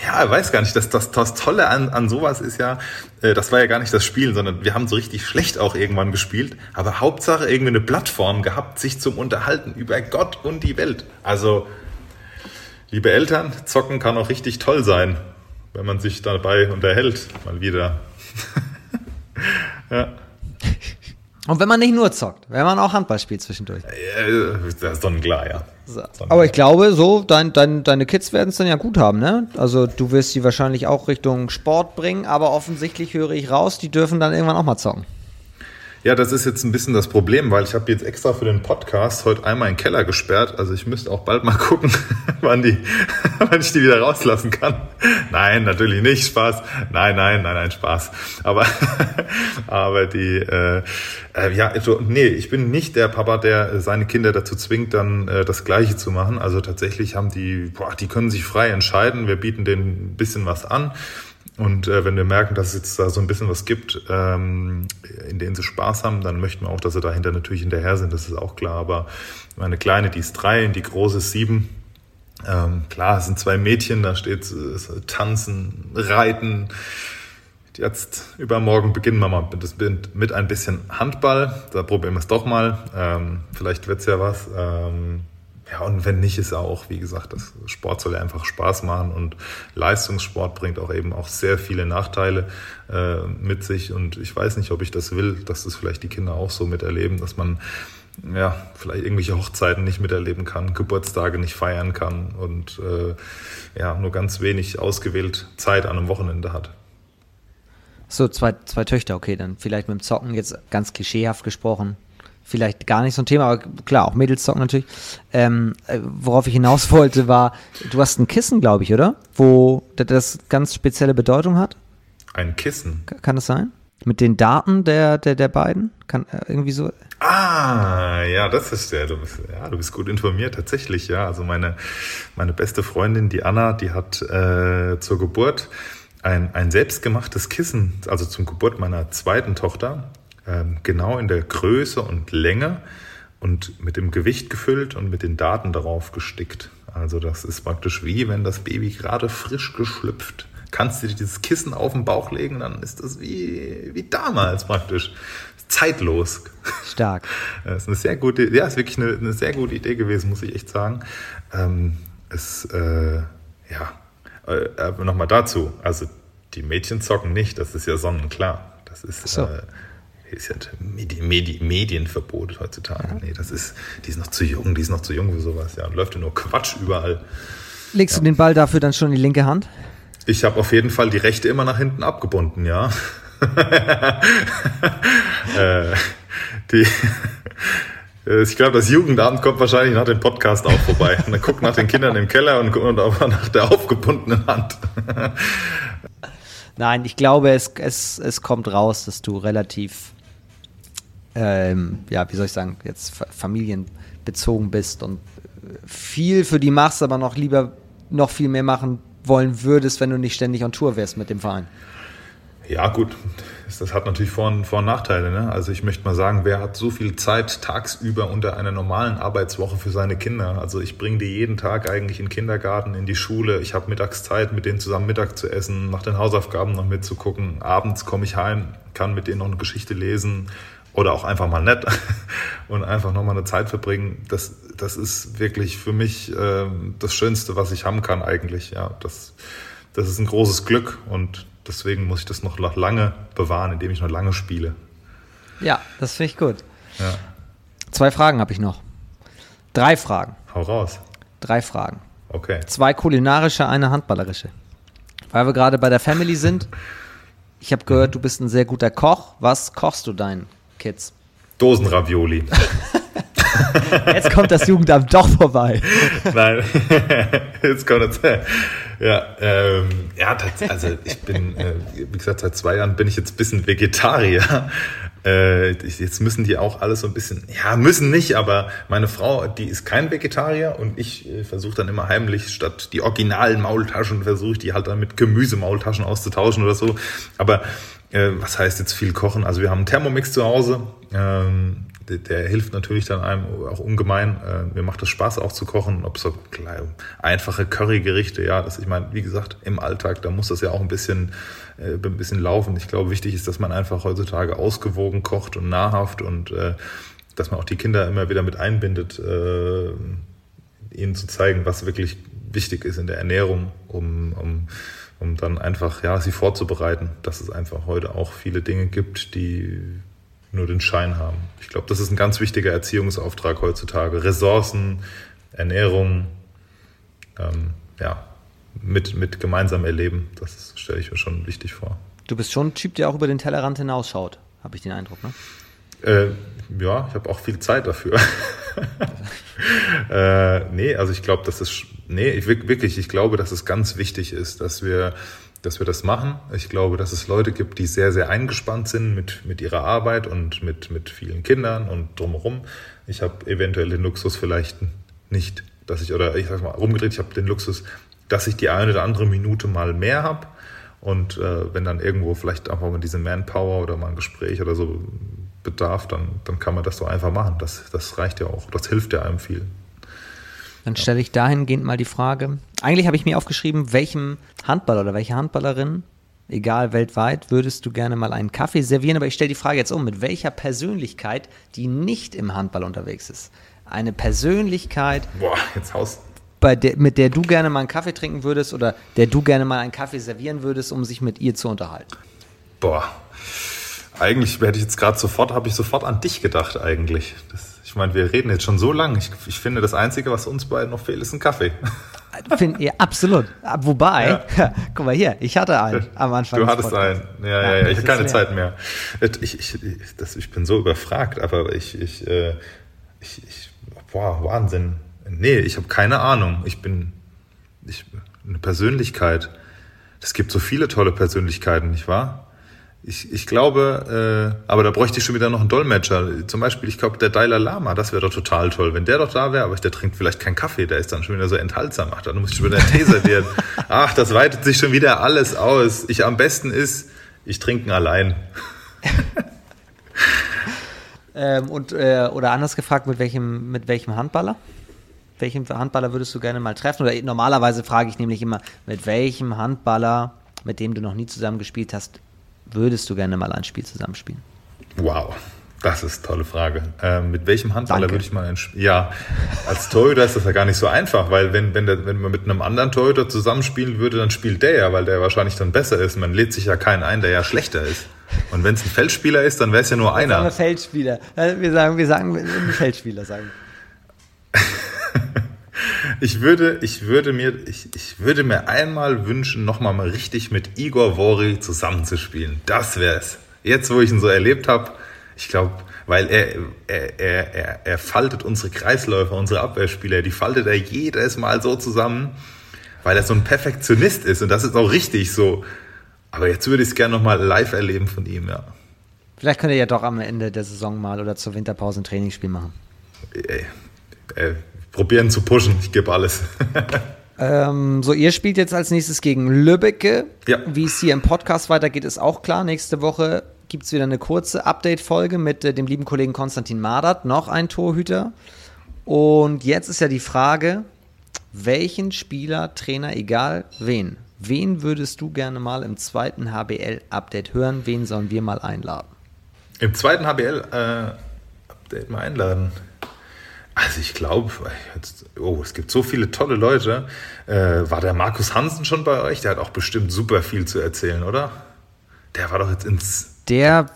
ja, ich weiß gar nicht, das, das, das Tolle an, an sowas ist ja, äh, das war ja gar nicht das Spielen, sondern wir haben so richtig schlecht auch irgendwann gespielt, aber Hauptsache irgendwie eine Plattform gehabt, sich zum Unterhalten über Gott und die Welt. Also Liebe Eltern, zocken kann auch richtig toll sein, wenn man sich dabei unterhält, mal wieder. ja. Und wenn man nicht nur zockt, wenn man auch Handball spielt zwischendurch. Ja, das ist dann klar, ja. So. Aber ich glaube, so, dein, dein, deine Kids werden es dann ja gut haben, ne? Also du wirst sie wahrscheinlich auch Richtung Sport bringen, aber offensichtlich höre ich raus, die dürfen dann irgendwann auch mal zocken. Ja, das ist jetzt ein bisschen das Problem, weil ich habe jetzt extra für den Podcast heute einmal in den Keller gesperrt. Also ich müsste auch bald mal gucken, wann, die, wann ich die wieder rauslassen kann. Nein, natürlich nicht. Spaß. Nein, nein, nein, nein, Spaß. Aber, aber die, äh, äh, ja, also, nee, ich bin nicht der Papa, der seine Kinder dazu zwingt, dann äh, das Gleiche zu machen. Also tatsächlich haben die, boah, die können sich frei entscheiden. Wir bieten denen ein bisschen was an. Und äh, wenn wir merken, dass es jetzt da so ein bisschen was gibt, ähm, in denen sie Spaß haben, dann möchten wir auch, dass sie dahinter natürlich hinterher sind, das ist auch klar. Aber meine Kleine, die ist drei und die große ist sieben. Ähm, klar, es sind zwei Mädchen, da steht äh, Tanzen, Reiten. Jetzt übermorgen beginnen wir mal mit, mit ein bisschen Handball. Da probieren wir es doch mal. Ähm, vielleicht wird's ja was. Ähm, ja, und wenn nicht, ist auch, wie gesagt, das Sport soll ja einfach Spaß machen und Leistungssport bringt auch eben auch sehr viele Nachteile äh, mit sich. Und ich weiß nicht, ob ich das will, dass das vielleicht die Kinder auch so miterleben, dass man ja, vielleicht irgendwelche Hochzeiten nicht miterleben kann, Geburtstage nicht feiern kann und äh, ja, nur ganz wenig ausgewählt Zeit an einem Wochenende hat. So, zwei, zwei Töchter, okay, dann vielleicht mit dem Zocken jetzt ganz klischeehaft gesprochen vielleicht gar nicht so ein Thema, aber klar, auch Mädelszocken natürlich. Ähm, äh, worauf ich hinaus wollte, war, du hast ein Kissen, glaube ich, oder? Wo das ganz spezielle Bedeutung hat? Ein Kissen? Kann das sein? Mit den Daten der, der, der beiden? Kann äh, irgendwie so. Ah, ja, das ist ja, du bist, ja, du bist gut informiert, tatsächlich, ja. Also meine, meine beste Freundin, die Anna, die hat äh, zur Geburt ein, ein selbstgemachtes Kissen, also zum Geburt meiner zweiten Tochter, genau in der Größe und Länge und mit dem Gewicht gefüllt und mit den Daten darauf gestickt. Also das ist praktisch wie wenn das Baby gerade frisch geschlüpft. Kannst du dir dieses Kissen auf den Bauch legen, dann ist das wie, wie damals praktisch. Zeitlos. Stark. Das ist eine sehr gute, ja, ist wirklich eine, eine sehr gute Idee gewesen, muss ich echt sagen. Ähm, es, äh, ja, äh, nochmal dazu. Also die Mädchen zocken nicht, das ist ja sonnenklar. Das ist, so. äh, ist ja Medi Medi Medienverbot heutzutage. Ja. Nee, das ist, die ist noch zu jung, die ist noch zu jung für sowas, ja. Und läuft ja nur Quatsch überall. Legst ja. du den Ball dafür dann schon in die linke Hand? Ich habe auf jeden Fall die rechte immer nach hinten abgebunden, ja. äh, die, Äh, ich glaube, das Jugendamt kommt wahrscheinlich nach dem Podcast auch vorbei. Und dann guckt nach den Kindern im Keller und guckt auch nach der aufgebundenen Hand. Nein, ich glaube, es, es, es kommt raus, dass du relativ, ähm, ja, wie soll ich sagen, jetzt familienbezogen bist und viel für die machst, aber noch lieber noch viel mehr machen wollen würdest, wenn du nicht ständig on Tour wärst mit dem Verein. Ja, gut, das hat natürlich Vor- und, Vor und Nachteile. Ne? Also ich möchte mal sagen, wer hat so viel Zeit tagsüber unter einer normalen Arbeitswoche für seine Kinder? Also ich bringe die jeden Tag eigentlich in den Kindergarten, in die Schule. Ich habe Mittagszeit, mit denen zusammen Mittag zu essen, nach den Hausaufgaben noch mitzugucken. Abends komme ich heim, kann mit denen noch eine Geschichte lesen oder auch einfach mal nett und einfach nochmal eine Zeit verbringen. Das, das ist wirklich für mich äh, das Schönste, was ich haben kann eigentlich. Ja, das, das ist ein großes Glück und deswegen muss ich das noch lange bewahren, indem ich noch lange spiele. Ja, das finde ich gut. Ja. Zwei Fragen habe ich noch. Drei Fragen. Hau raus. Drei Fragen. Okay. Zwei kulinarische, eine handballerische. Weil wir gerade bei der Family sind. Ich habe gehört, du bist ein sehr guter Koch. Was kochst du deinen Kids? Dosenravioli. Jetzt kommt das Jugendamt doch vorbei. Nein, jetzt kommt das. Ja, ähm, ja, also ich bin, äh, wie gesagt, seit zwei Jahren bin ich jetzt ein bisschen Vegetarier. Äh, jetzt müssen die auch alles so ein bisschen, ja, müssen nicht, aber meine Frau, die ist kein Vegetarier und ich äh, versuche dann immer heimlich, statt die originalen Maultaschen, versuche ich die halt dann mit Gemüsemaultaschen auszutauschen oder so. Aber äh, was heißt jetzt viel kochen? Also wir haben einen Thermomix zu Hause. Ähm, der, der, hilft natürlich dann einem auch ungemein. Äh, mir macht es Spaß auch zu kochen, ob so kleine, einfache Currygerichte, ja, das ich meine, wie gesagt, im Alltag, da muss das ja auch ein bisschen, äh, ein bisschen laufen. Ich glaube, wichtig ist, dass man einfach heutzutage ausgewogen kocht und nahrhaft und äh, dass man auch die Kinder immer wieder mit einbindet, äh, ihnen zu zeigen, was wirklich wichtig ist in der Ernährung, um, um, um dann einfach ja, sie vorzubereiten, dass es einfach heute auch viele Dinge gibt, die nur den Schein haben. Ich glaube, das ist ein ganz wichtiger Erziehungsauftrag heutzutage. Ressourcen, Ernährung, ähm, ja, mit, mit gemeinsam erleben, das stelle ich mir schon wichtig vor. Du bist schon ein Typ, der auch über den Tellerrand hinausschaut, habe ich den Eindruck, ne? Äh, ja, ich habe auch viel Zeit dafür. äh, nee, also ich glaube, dass es, nee, ich, wirklich, ich glaube, dass es ganz wichtig ist, dass wir dass wir das machen. Ich glaube, dass es Leute gibt, die sehr, sehr eingespannt sind mit, mit ihrer Arbeit und mit, mit vielen Kindern und drumherum. Ich habe eventuell den Luxus vielleicht nicht, dass ich, oder ich sag mal, rumgedreht, ich habe den Luxus, dass ich die eine oder andere Minute mal mehr habe. Und äh, wenn dann irgendwo vielleicht einfach mal diese Manpower oder mal ein Gespräch oder so bedarf, dann, dann kann man das so einfach machen. Das, das reicht ja auch. Das hilft ja einem viel. Dann stelle ich dahingehend mal die Frage. Eigentlich habe ich mir aufgeschrieben, welchem Handballer oder welche Handballerin, egal weltweit, würdest du gerne mal einen Kaffee servieren? Aber ich stelle die Frage jetzt um, mit welcher Persönlichkeit, die nicht im Handball unterwegs ist? Eine Persönlichkeit, Boah, jetzt haust bei der, mit der du gerne mal einen Kaffee trinken würdest oder der du gerne mal einen Kaffee servieren würdest, um sich mit ihr zu unterhalten? Boah, eigentlich hätte ich jetzt gerade sofort, habe ich sofort an dich gedacht eigentlich. Das ich meine, wir reden jetzt schon so lange. Ich, ich, finde, das Einzige, was uns beiden noch fehlt, ist ein Kaffee. Find, ja, absolut. Wobei, ja. guck mal hier, ich hatte einen am Anfang. Du hattest einen. Ja, ja, ja, ich habe keine Zeit mehr. Ich, ich, das, ich bin so überfragt, aber ich, ich, äh, ich, ich boah, Wahnsinn. Nee, ich habe keine Ahnung. Ich bin ich, eine Persönlichkeit. Es gibt so viele tolle Persönlichkeiten, nicht wahr? Ich, ich glaube, äh, aber da bräuchte ich schon wieder noch einen Dolmetscher. Zum Beispiel, ich glaube, der Dalai Lama, das wäre doch total toll. Wenn der doch da wäre, aber der trinkt vielleicht keinen Kaffee, der ist dann schon wieder so enthaltsam. Ach, dann muss ich schon wieder Taser werden. Ach, das weitet sich schon wieder alles aus. Ich am besten ist, ich trinke ihn allein. ähm, und, äh, oder anders gefragt, mit welchem, mit welchem Handballer? Welchen Handballer würdest du gerne mal treffen? Oder normalerweise frage ich nämlich immer, mit welchem Handballer, mit dem du noch nie zusammen gespielt hast, würdest du gerne mal ein Spiel zusammenspielen? Wow. Das ist eine tolle Frage. Ähm, mit welchem Handballer Danke. würde ich mal ein Spiel? Ja, als Torhüter ist das ja gar nicht so einfach, weil wenn, wenn, der, wenn man mit einem anderen Torhüter zusammenspielen würde, dann spielt der ja, weil der wahrscheinlich dann besser ist. Man lädt sich ja keinen ein, der ja schlechter ist. Und wenn es ein Feldspieler ist, dann wäre es ja nur einer. Sagen Feldspieler. Wir sagen, wir sagen Feldspieler sagen. ich würde, ich würde mir, ich, ich würde mir einmal wünschen, nochmal mal richtig mit Igor Vori zusammenzuspielen. Das wäre es. Jetzt, wo ich ihn so erlebt habe, Ich glaube, weil er, er, er, er, er faltet unsere Kreisläufer, unsere Abwehrspieler, die faltet er jedes Mal so zusammen, weil er so ein Perfektionist ist und das ist auch richtig so. Aber jetzt würde ich es gerne nochmal live erleben von ihm, ja. Vielleicht könnt ihr ja doch am Ende der Saison mal oder zur Winterpause ein Trainingsspiel machen. Ey, ey, probieren zu pushen, ich gebe alles. ähm, so, ihr spielt jetzt als nächstes gegen Lübbecke. Ja. Wie es hier im Podcast weitergeht, ist auch klar. Nächste Woche gibt es wieder eine kurze Update-Folge mit äh, dem lieben Kollegen Konstantin Madert, noch ein Torhüter. Und jetzt ist ja die Frage, welchen Spieler, Trainer, egal wen, wen würdest du gerne mal im zweiten HBL-Update hören? Wen sollen wir mal einladen? Im zweiten HBL-Update äh, mal einladen. Also ich glaube, oh, es gibt so viele tolle Leute. Äh, war der Markus Hansen schon bei euch? Der hat auch bestimmt super viel zu erzählen, oder? Der war doch jetzt ins der,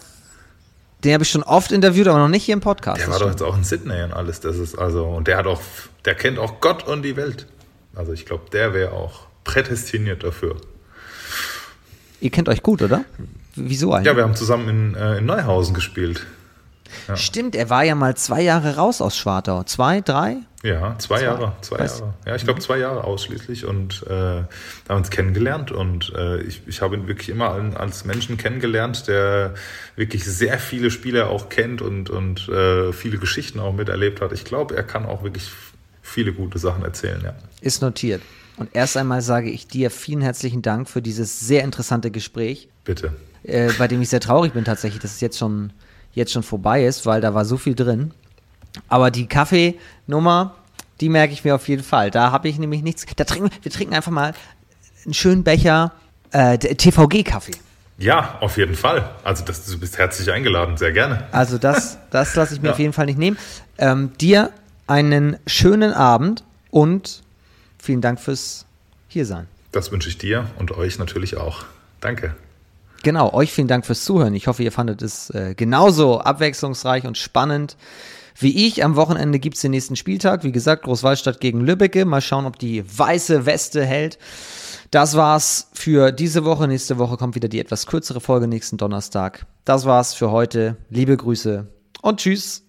den habe ich schon oft interviewt, aber noch nicht hier im Podcast. Der war doch jetzt auch in Sydney und alles. Das ist also, und der hat auch, der kennt auch Gott und die Welt. Also ich glaube, der wäre auch prädestiniert dafür. Ihr kennt euch gut, oder? Wieso eigentlich? Ja, wir haben zusammen in, äh, in Neuhausen gespielt. Ja. Stimmt, er war ja mal zwei Jahre raus aus Schwartau. Zwei, drei? Ja, zwei, zwei. Jahre. Zwei Was? Jahre. Ja, ich glaube zwei Jahre ausschließlich und äh, haben uns kennengelernt und äh, ich, ich habe ihn wirklich immer als Menschen kennengelernt, der wirklich sehr viele Spieler auch kennt und, und äh, viele Geschichten auch miterlebt hat. Ich glaube, er kann auch wirklich viele gute Sachen erzählen, ja. Ist notiert. Und erst einmal sage ich dir vielen herzlichen Dank für dieses sehr interessante Gespräch. Bitte. Äh, bei dem ich sehr traurig bin tatsächlich, dass es jetzt schon jetzt schon vorbei ist, weil da war so viel drin. Aber die Kaffeenummer, die merke ich mir auf jeden Fall. Da habe ich nämlich nichts. Da trinken, wir trinken einfach mal einen schönen Becher äh, TVG-Kaffee. Ja, auf jeden Fall. Also das, du bist herzlich eingeladen, sehr gerne. Also das, das lasse ich mir ja. auf jeden Fall nicht nehmen. Ähm, dir einen schönen Abend und vielen Dank fürs Hiersein. Das wünsche ich dir und euch natürlich auch. Danke. Genau, euch vielen Dank fürs Zuhören. Ich hoffe, ihr fandet es äh, genauso abwechslungsreich und spannend wie ich. Am Wochenende gibt es den nächsten Spieltag. Wie gesagt, Großwaldstadt gegen Lübbecke. Mal schauen, ob die weiße Weste hält. Das war's für diese Woche. Nächste Woche kommt wieder die etwas kürzere Folge nächsten Donnerstag. Das war's für heute. Liebe Grüße und tschüss.